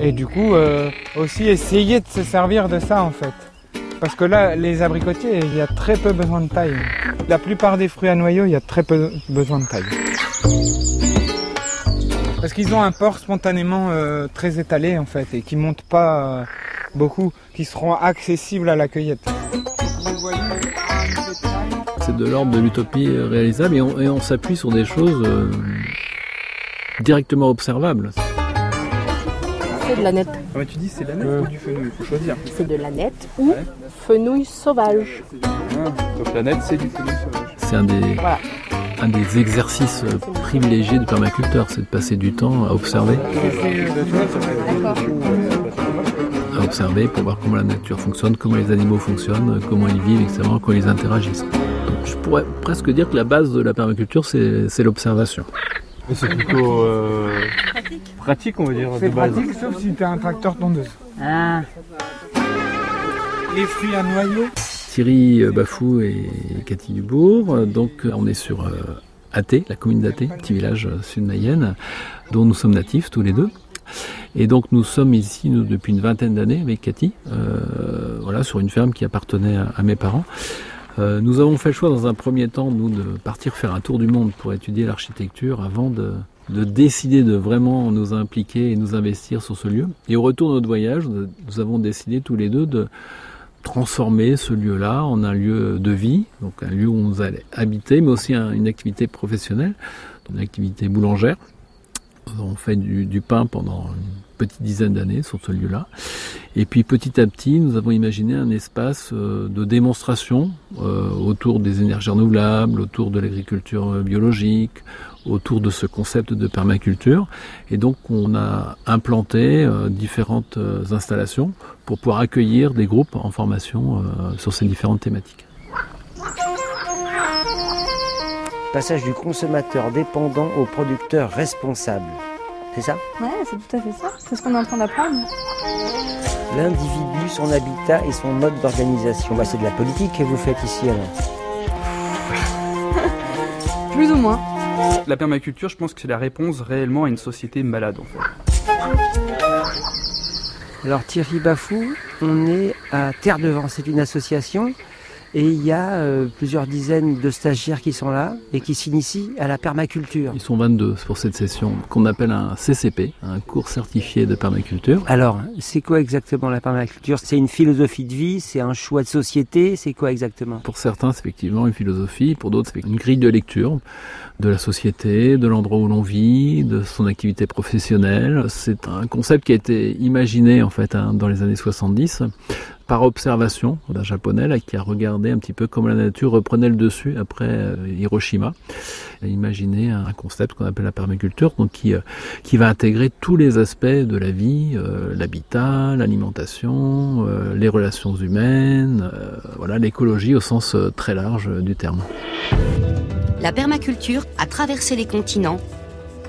Et du coup euh, aussi essayer de se servir de ça en fait. Parce que là, les abricotiers, il y a très peu besoin de taille. La plupart des fruits à noyaux, il y a très peu besoin de taille. Parce qu'ils ont un port spontanément euh, très étalé en fait et qui monte pas euh, beaucoup, qui seront accessibles à la cueillette. C'est de l'ordre de l'utopie réalisable et on, s'appuie sur des choses euh, directement observables. C'est de la nette. Ah bah tu dis c'est de la nette ou du fenouil, il faut choisir. C'est de la nette ou fenouil sauvage. donc la nette c'est du fenouil sauvage. C'est un des, Voilà. un des exercices privilégiés du permaculteur, c'est de passer du temps à observer, à observer pour voir comment la nature fonctionne, comment les animaux fonctionnent, comment ils vivent, etc., comment ils interagissent. Donc, je pourrais presque dire que la base de la permaculture, c'est l'observation. Et c'est plutôt pratique. on va dire. C'est pratique sauf si tu as un tracteur tondeuse. Ah. Les fruits à noyaux. Thierry euh, Bafou et Cathy Dubourg. Donc euh, on est sur euh, Athé, la commune d'Athé, petit village sud-Mayenne, dont nous sommes natifs tous les deux. Et donc nous sommes ici nous, depuis une vingtaine d'années avec Cathy, euh, voilà, sur une ferme qui appartenait à, à mes parents. Euh, nous avons fait le choix dans un premier temps, nous, de partir faire un tour du monde pour étudier l'architecture avant de, de décider de vraiment nous impliquer et nous investir sur ce lieu. Et au retour de notre voyage, nous nous avons décidé tous les deux de transformer ce lieu-là en un lieu de vie, donc un lieu où on allait habiter, mais aussi un- une activité professionnelle, une activité boulangère. On fait du, pain pendant une petite dizaine d'années sur ce lieu-là. Et puis petit à petit, nous avons imaginé un espace euh, de démonstration euh, autour des énergies renouvelables, autour de l'agriculture biologique, autour de ce concept de permaculture. Et donc on a implanté euh, différentes euh, installations pour pouvoir accueillir des groupes en formation euh, sur ces différentes thématiques. Passage du consommateur dépendant au producteur responsable. C'est ça? Ouais, c'est tout à fait ça. C'est ce qu'on est en train d'apprendre. L'individu, son habitat et son mode d'organisation. Bah, c'est de la politique que vous faites ici alors. Plus ou moins. La permaculture, je pense que c'est la réponse réellement à une société malade. Alors Thierry Bafou, on est à Terre de Vent, c'est une association et il y a euh, plusieurs dizaines de stagiaires qui sont là et qui s'initient à la permaculture. Ils sont 22 pour cette session qu'on appelle un CCP, un cours certifié de permaculture. Alors, c'est quoi exactement la permaculture? C'est une philosophie de vie, c'est un choix de société, c'est quoi exactement? Pour certains, c'est effectivement une philosophie, pour d'autres, c'est une grille de lecture de la société, de l'endroit où l'on vit, de son activité professionnelle. C'est un concept qui a été imaginé en fait hein, dans les années 70 par observation d'un japonais qui a regardé un petit peu comment la nature reprenait le dessus après euh, Hiroshima. Il a imaginé un concept qu'on appelle la permaculture, donc qui, euh, qui va intégrer tous les aspects de la vie, euh, l'habitat, l'alimentation, les relations humaines, voilà l'écologie au sens très large du terme. La permaculture a traversé les continents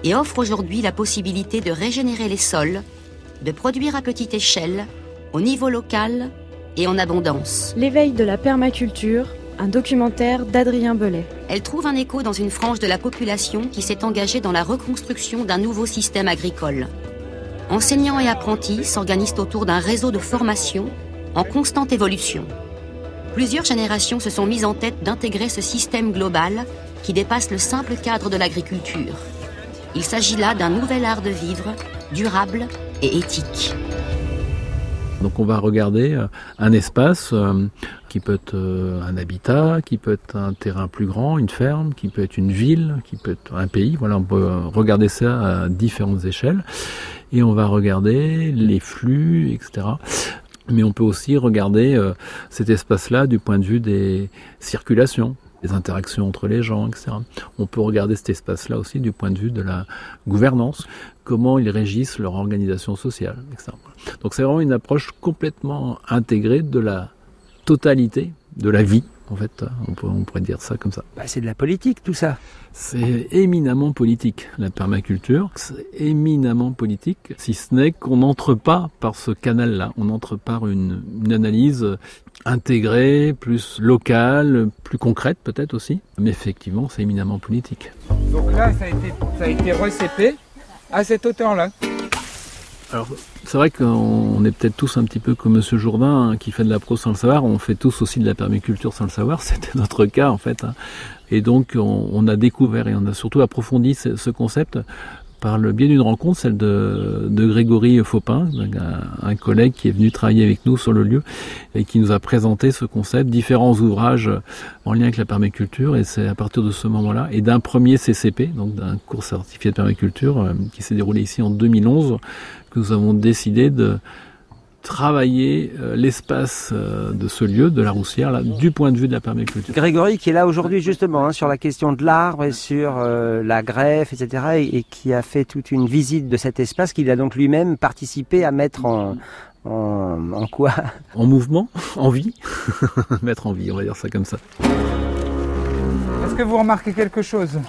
et offre aujourd'hui la possibilité de régénérer les sols, de produire à petite échelle, au niveau local et en abondance. L'éveil de la permaculture, un documentaire d'Adrien Belay. Elle trouve un écho dans une frange de la population qui s'est engagée dans la reconstruction d'un nouveau système agricole. Enseignants et apprentis s'organisent autour d'un réseau de formation en constante évolution. Plusieurs générations se sont mises en tête d'intégrer ce système global qui dépasse le simple cadre de l'agriculture. Il s'agit là d'un nouvel art de vivre, durable et éthique. Donc on va regarder euh, un espace euh, qui peut être euh, un habitat, qui peut être un terrain plus grand, une ferme, qui peut être une ville, qui peut être un pays. Voilà, on peut regarder ça à différentes échelles. Et on va regarder les flux, etc. Mais on peut aussi regarder cet espace-là du point de vue des circulations les interactions entre les gens, etc. On peut regarder cet espace-là aussi du point de vue de la gouvernance, comment ils régissent leur organisation sociale, etc. Donc c'est vraiment une approche complètement intégrée de la totalité de la vie, en fait, on, pourrait dire ça comme ça. Bah, c'est de la politique tout ça. C'est éminemment politique, la permaculture. C'est éminemment politique, si ce n'est qu'on n'entre pas par ce canal-là. On entre par une, une analyse intégrée, plus locale, plus concrète peut-être aussi. Mais effectivement, c'est éminemment politique. Donc là, ça a été, ça a été recépé à cette hauteur-là. Alors, c'est vrai qu'on est peut-être tous un petit peu comme Monsieur Jourdain hein, qui fait de la pro sans le savoir. On fait tous aussi de la permaculture sans le savoir. C'était notre cas en fait. Hein. Et donc, on, a découvert et on a surtout approfondi ce concept par le biais d'une rencontre, celle de, de Grégory Faupin, un, un, collègue qui est venu travailler avec nous sur le lieu et qui nous a présenté ce concept, différents ouvrages en lien avec la permaculture. Et c'est à partir de ce moment-là et d'un premier CCP, donc d'un cours certifié de permaculture euh, qui s'est déroulé ici en 2011 que nous avons décidé de travailler euh, l'espace euh, de ce lieu, de la Roussière, là, du point de vue de la permaculture. Grégory qui est là aujourd'hui justement hein, sur la question de l'arbre et sur euh, la greffe, etc. Et, qui a fait toute une visite de cet espace qu'il a donc lui-même participé à mettre en, en, en quoi? En mouvement, en vie. mettre en vie, on va dire ça comme ça. Est-ce que vous remarquez quelque chose?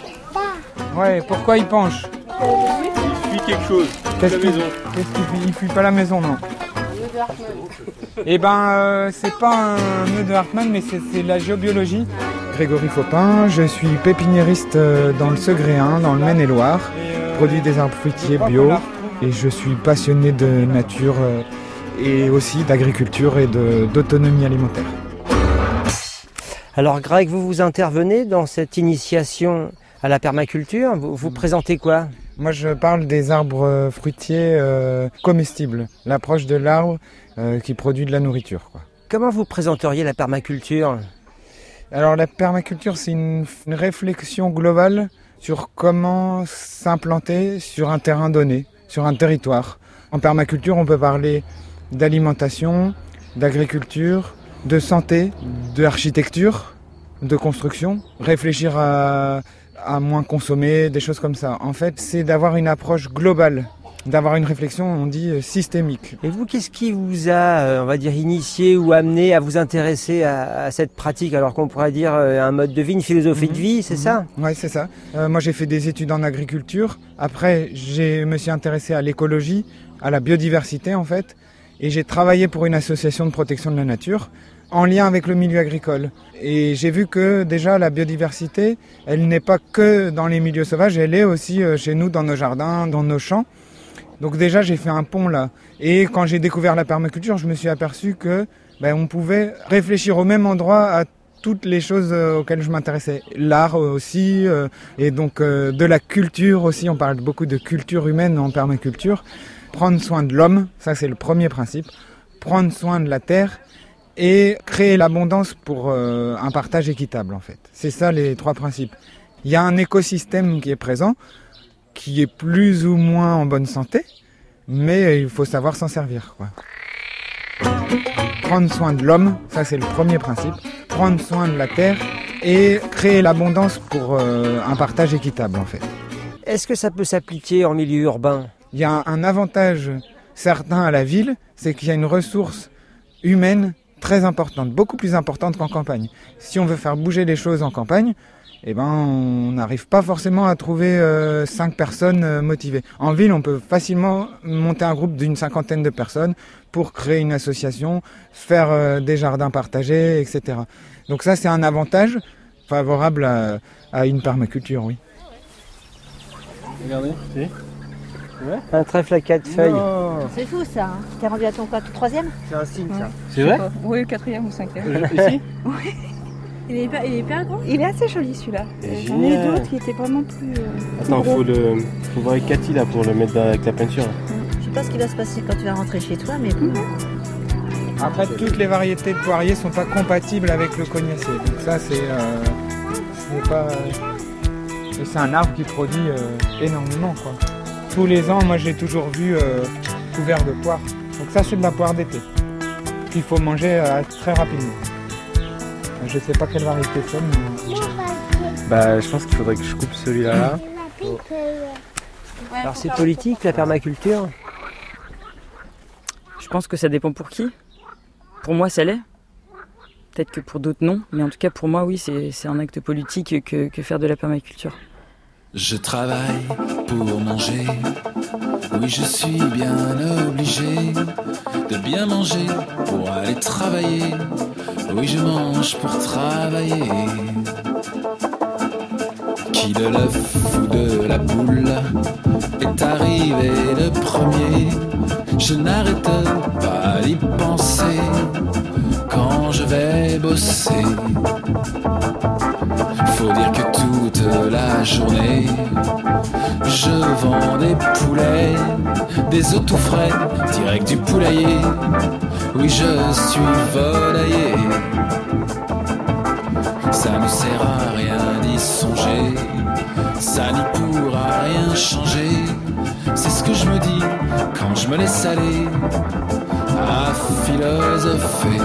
Ouais, pourquoi il penche? Il fuit quelque chose. Qu'est-ce qu'il fuit? Il fuit pas la maison, non? Eh ben, euh, c'est pas un nœud de Hartmann, mais c'est la géobiologie. Grégory Faupin, je suis pépiniériste euh, dans le Segréen, dans le Maine-et-Loire. Produit des arbres fruitiers bio et je suis passionné de nature euh, et aussi d'agriculture et d'autonomie alimentaire. Alors Greg, vous vous intervenez dans cette initiation à la permaculture. Vous, vous présentez quoi? Moi, je parle des arbres fruitiers comestibles. L'approche de l'arbre euh, qui produit de la nourriture. Quoi. Comment vous présenteriez la permaculture? Alors la permaculture, c'est une, réflexion globale sur comment s'implanter sur un terrain donné, sur un territoire. En permaculture, on peut parler d'alimentation, d'agriculture, de santé, d'architecture, de construction, réfléchir à, à moins consommer, des choses comme ça. En fait, c'est d'avoir une approche globale d'avoir une réflexion, on dit, euh, systémique. Et vous, qu'est-ce qui vous a, euh, on va dire, initié ou amené à vous intéresser à, cette pratique, alors qu'on pourrait dire euh, un mode de vie, une philosophie de mhm. vie, c'est ça? Mhm. Oui, c'est ça. moi, j'ai fait des études en agriculture. Après, je me suis intéressé à l'écologie, à la biodiversité, en fait. et j'ai travaillé pour une association de protection de la nature en lien avec le milieu agricole. Et j'ai vu que déjà la biodiversité, elle n'est pas que dans les milieux sauvages, elle est aussi euh, chez nous, dans nos jardins, dans nos champs. Donc déjà j'ai fait un pont là. Et quand j'ai découvert la permaculture, je me suis aperçu que ben, on pouvait réfléchir au même endroit à toutes les choses euh, auxquelles je m'intéressais. L'art aussi, euh, et donc de la culture aussi. On parle beaucoup de culture humaine en permaculture. Prendre soin de l'homme, ça c'est le premier principe. Prendre soin de la terre et créer l'abondance pour euh, un partage équitable en fait. C'est ça les trois principes. Il y a un écosystème qui est présent, qui est plus ou moins en bonne santé, mais il faut savoir s'en servir. Quoi. Prendre soin de l'homme, ça c'est le premier principe. Prendre soin de la terre et créer l'abondance pour euh, un partage équitable en fait. Est-ce que ça peut s'appliquer en milieu urbain? Il y a un avantage certain à la ville, c'est qu'il y a une ressource humaine très importante, beaucoup plus importante qu'en campagne. Si on veut faire bouger les choses en campagne, eh ben, on n'arrive pas forcément à trouver euh, cinq personnes euh, motivées. En ville, on peut facilement monter un groupe d'une cinquantaine de personnes pour créer une association, faire euh, des jardins partagés, etc. Donc ça, c'est un avantage favorable à, une permaculture, oui. Regardez, un trèfle à quatre feuilles. C'est fou ça. Hein. T'es rendu à ton quoi Troisième? C'est un signe ça. C'est vrai? Oui, quatrième ou cinquième. Ici? Oui. Il est, hyper, il est hyper grand. Il est assez joli celui-là. J'en ai eu d'autres qui étaient vraiment plus. euh, Attends, plus gros. faut, le... faut voir avec Cathy là pour le mettre dans- avec la peinture. Je sais pas ce qui va se passer quand tu vas rentrer chez toi, mais bon. Après, toutes les variétés de poiriers sont pas compatibles avec le cognacier. Donc ça, c'est euh, c'est pas. et C'est un arbre qui produit euh, énormément, quoi. Tous les ans, moi, j'ai toujours vu euh, couvert de poire. Donc ça, c'est de la poire d'été qu'il faut manger euh, très rapidement. Je sais pas quelle variété c'est, mais Bah, je pense qu'il faudrait que je coupe celui-là. là. Alors c'est politique la permaculture? Je pense que ça dépend pour qui. Pour moi, ça l'est. Peut-être que pour d'autres, non. Mais en tout cas, pour moi, oui, c'est c'est un acte politique que, que faire de la permaculture. Je travaille pour manger. Oui, je suis bien obligé de bien manger pour aller travailler. Oui, je mange pour travailler. Qui de l'œuf ou de la poule est arrivé le premier? Je n'arrête pas d'y penser quand je vais bosser. Faut dire que la journée, je vends des poulets, des œufs tout frais, direct du poulailler. Oui, je suis volailler. Ça ne sert à rien d'y songer, ça n'y pourra rien changer. C'est ce que je me dis quand je me laisse aller à philosopher.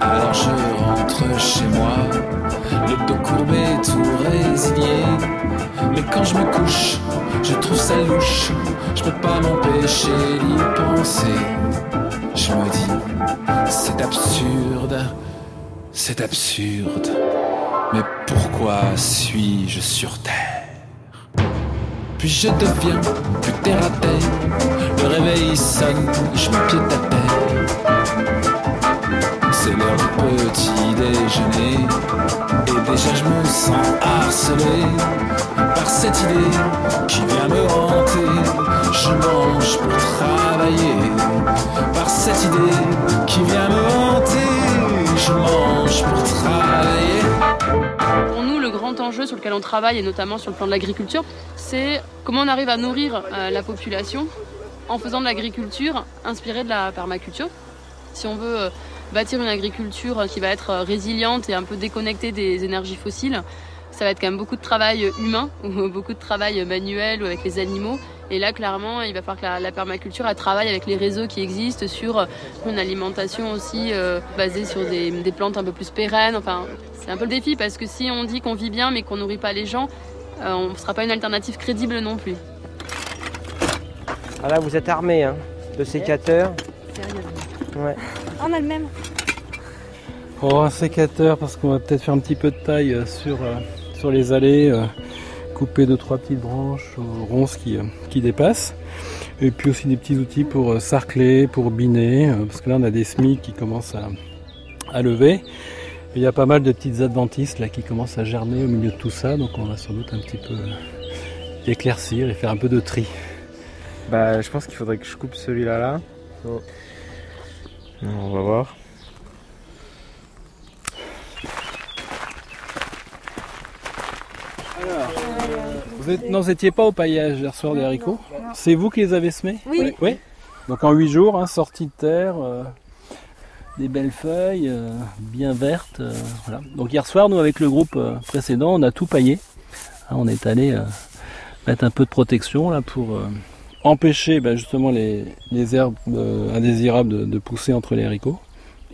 Alors je rentre chez moi, le dos courbé, tout résigné. Mais quand je me couche, je trouve ça louche, je peux pas m'empêcher d'y penser. Je me dis, c'est absurde, c'est absurde. Mais pourquoi suis-je sur Terre? Puis je deviens plus terre à terre. Le réveil sonne, je me pied à terre. C'est l'heure du petit déjeuner. Et déjà je me sens harcelé par cette idée qui vient me hanter. Je mange pour travailler. Par cette idée qui vient me hanter. Je mange pour travailler. Pour nous, le grand enjeu sur lequel on travaille, et notamment sur le plan de l'agriculture, c'est comment on arrive à nourrir euh, la population en faisant de l'agriculture inspirée de la permaculture. Si on veut euh, bâtir une agriculture qui va être résiliente et un peu déconnectée des énergies fossiles, ça va être quand même beaucoup de travail humain, ou beaucoup de travail manuel ou avec les animaux. Et là, clairement, il va falloir que la, la permaculture elle travaille avec les réseaux qui existent sur une alimentation aussi euh, basée sur des, des plantes un peu plus pérennes. Enfin, c'est un peu le défi parce que si on dit qu'on vit bien mais qu'on nourrit pas les gens, euh, on ne sera pas une alternative crédible non plus. Ah là vous êtes armé hein, de sécateurs. Ouais. On a le même. Oh, un sécateur parce qu'on va peut-être faire un petit peu de taille euh, sur, euh, sur les allées, euh, couper deux trois petites branches ronces qui, qui dépassent. Et puis aussi des petits outils pour sarcler, pour biner, parce que là on a des semis qui commencent à, à lever. Et il y a pas mal de petites adventices là qui commencent à germer au milieu de tout ça, donc on va sans doute un petit peu éclaircir et faire un peu de tri. Bah, je pense qu'il faudrait que je coupe celui-là là. On va voir. Vous êtes- non, vous n'étiez pas au paillage hier soir des haricots? C'est vous qui les avez semés? Oui. Oui. Donc en 8 jours, hein, sortie de terre, euh, des belles feuilles, euh, bien vertes. euh, voilà. Donc hier soir, nous avec le groupe euh, précédent, on a tout paillé. Hein, on est allé euh, mettre un peu de protection là pour euh, empêcher bah, justement les, les herbes euh, indésirables de, de pousser entre les haricots.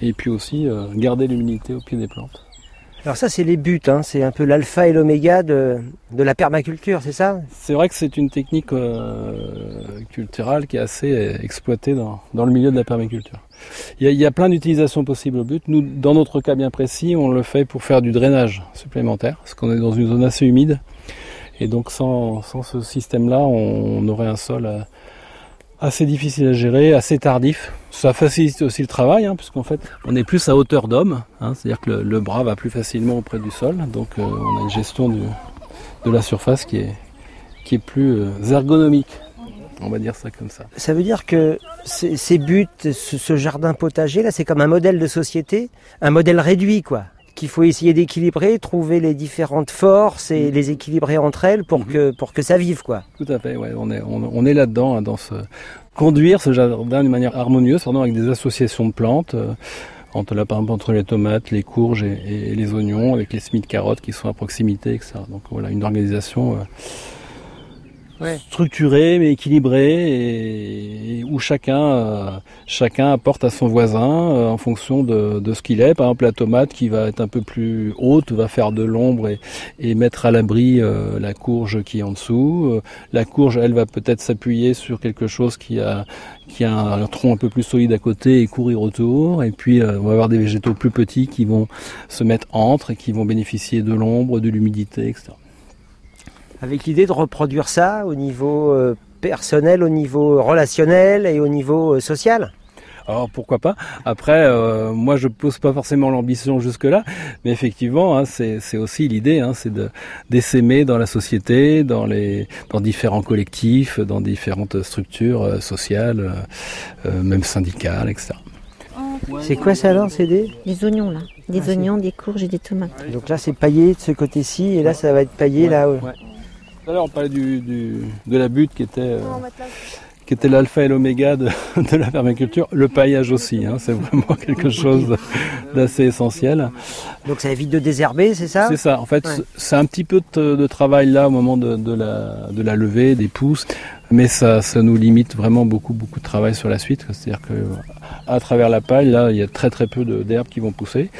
Et puis aussi euh, garder l'humidité au pied des plantes. Alors ça, c'est les buts, hein. c'est un peu l'alpha et l'oméga de, de la permaculture, c'est ça? C'est vrai que c'est une technique euh, culturelle qui est assez exploitée dans, dans le milieu de la permaculture. Il y a, il y a plein d'utilisations possibles au but. Nous, dans notre cas bien précis, on le fait pour faire du drainage supplémentaire, parce qu'on est dans une zone assez humide. Et donc sans, sans ce système-là, on, aurait un sol euh, assez difficile à gérer, assez tardif. Ça facilite aussi le travail, hein, puisqu'en fait, on est plus à hauteur d'homme, hein, c'est-à-dire que le, bras va plus facilement auprès du sol. Donc euh, on a une gestion de la surface qui est, qui est plus euh, ergonomique. On va dire ça comme ça. Ça veut dire que ces, ces buts, ce, ce jardin potager, là, c'est comme un modèle de société, un modèle réduit, quoi. Qu'il faut essayer d'équilibrer, trouver les différentes forces et les équilibrer entre elles pour que, pour que ça vive, quoi. Tout à fait, ouais, on est, on, on est là-dedans, hein, dans ce conduire ce jardin d'une manière harmonieuse, pardon, avec des associations de plantes, euh, entre la par exemple, entre les tomates, les courges et, et les oignons, avec les semis de carottes qui sont à proximité, etc. Donc voilà, une organisation euh, structurée mais équilibrée et, et où chacun, euh, chacun apporte à son voisin euh, en fonction de, de ce qu'il est. Par exemple, la tomate qui va être un peu plus haute va faire de l'ombre et, et mettre à l'abri euh, la courge qui est en dessous. Euh, la courge, elle, va peut-être s'appuyer sur quelque chose qui a, qui a un, tronc un peu plus solide à côté et courir autour. Et puis, euh, on va avoir des végétaux plus petits qui vont se mettre entre et qui vont bénéficier de l'ombre, de l'humidité, etc. Avec l'idée de reproduire ça au niveau euh, personnel, au niveau relationnel et au niveau euh, social. Alors pourquoi pas Après, euh, moi je pose pas forcément l'ambition jusque-là, mais effectivement, hein, c'est aussi l'idée, hein, c'est de d'essaimer dans la société, dans les dans différents collectifs, dans différentes structures euh, sociales, euh, même syndicales, etc. C'est quoi ça alors, c'est des Des oignons là, des Ah, oignons, des courges et des tomates. Donc là, c'est paillé de ce côté-ci, et là, ça va être paillé là. ouais. Tout à l'heure, on parlait du, du- de la butte qui était, euh, qui était l'alpha et l'oméga de, de la permaculture. Le paillage aussi, hein, c'est vraiment quelque chose d'assez essentiel. Donc ça évite de désherber, c'est ça? C'est ça. En fait, Ouais. c'est- un petit peu de, de travail là au moment de, de la, de la levée des pousses, mais ça, ça nous limite vraiment beaucoup, beaucoup de travail sur la suite. C'est-à-dire que à travers la paille, là, il y a très très peu d'herbes qui vont pousser.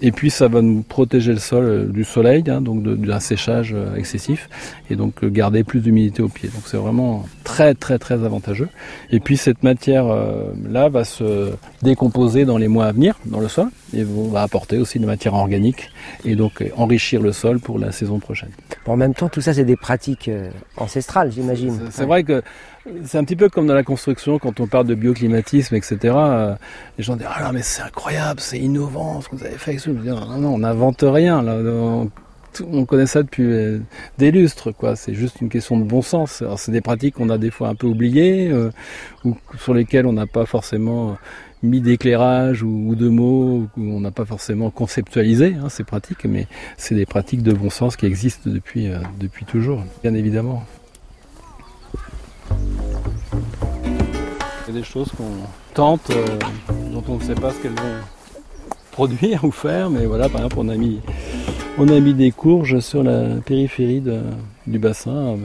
Et puis ça va nous protéger le sol euh, du soleil, hein, donc d'un séchage euh, excessif, et donc euh, garder plus d'humidité au pied. Donc c'est vraiment très très très avantageux. Et puis cette matière euh, là va se décomposer dans les mois à venir dans le sol, et on va apporter aussi de matière organique, et donc enrichir le sol pour la saison prochaine. En même temps, tout ça, c'est des pratiques ancestrales, j'imagine. C'est vrai que c'est un petit peu comme dans la construction, quand on parle de bioclimatisme, etc. euh, les gens disent Ah non, mais c'est incroyable, c'est innovant ce que vous avez fait. Je dis, non, non, on n'invente rien. On, connaît ça depuis euh, des lustres. C'est juste une question de bon sens. C'est des pratiques qu'on a des fois un peu oubliées, euh, ou sur lesquelles on n'a pas forcément mis d'éclairage ou, de mots, ou on n'a pas forcément conceptualisé hein, ces pratiques, mais c'est des pratiques de bon sens qui existent depuis, depuis toujours, bien évidemment. Des choses qu'on tente, euh, dont on ne sait pas ce qu'elles vont produire ou faire, mais voilà, par exemple, on a mis, on a mis des courges sur la périphérie du bassin, euh,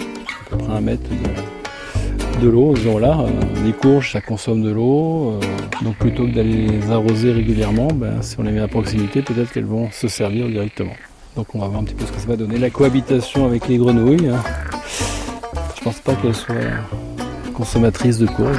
à peu près un mètre de, de l'eau, disons là. euh, les courges, ça consomme de l'eau, euh, donc plutôt que d'aller les arroser régulièrement, ben, si on les met à proximité, peut-être qu'elles vont se servir directement. Donc on va voir un petit peu ce que ça va donner. La cohabitation avec les grenouilles, hein. je pense pas qu'elles soient consommatrices de courges.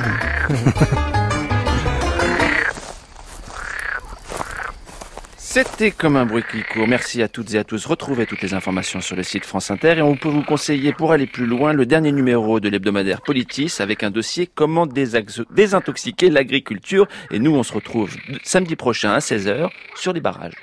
C'était comme un bruit qui court. Merci à toutes et à tous. Retrouvez toutes les informations sur le site France Inter et on peut vous conseiller pour aller plus loin le dernier numéro de l'hebdomadaire Politis avec un dossier comment désintoxiquer l'agriculture. Et nous, on se retrouve samedi prochain à 16h sur les barrages.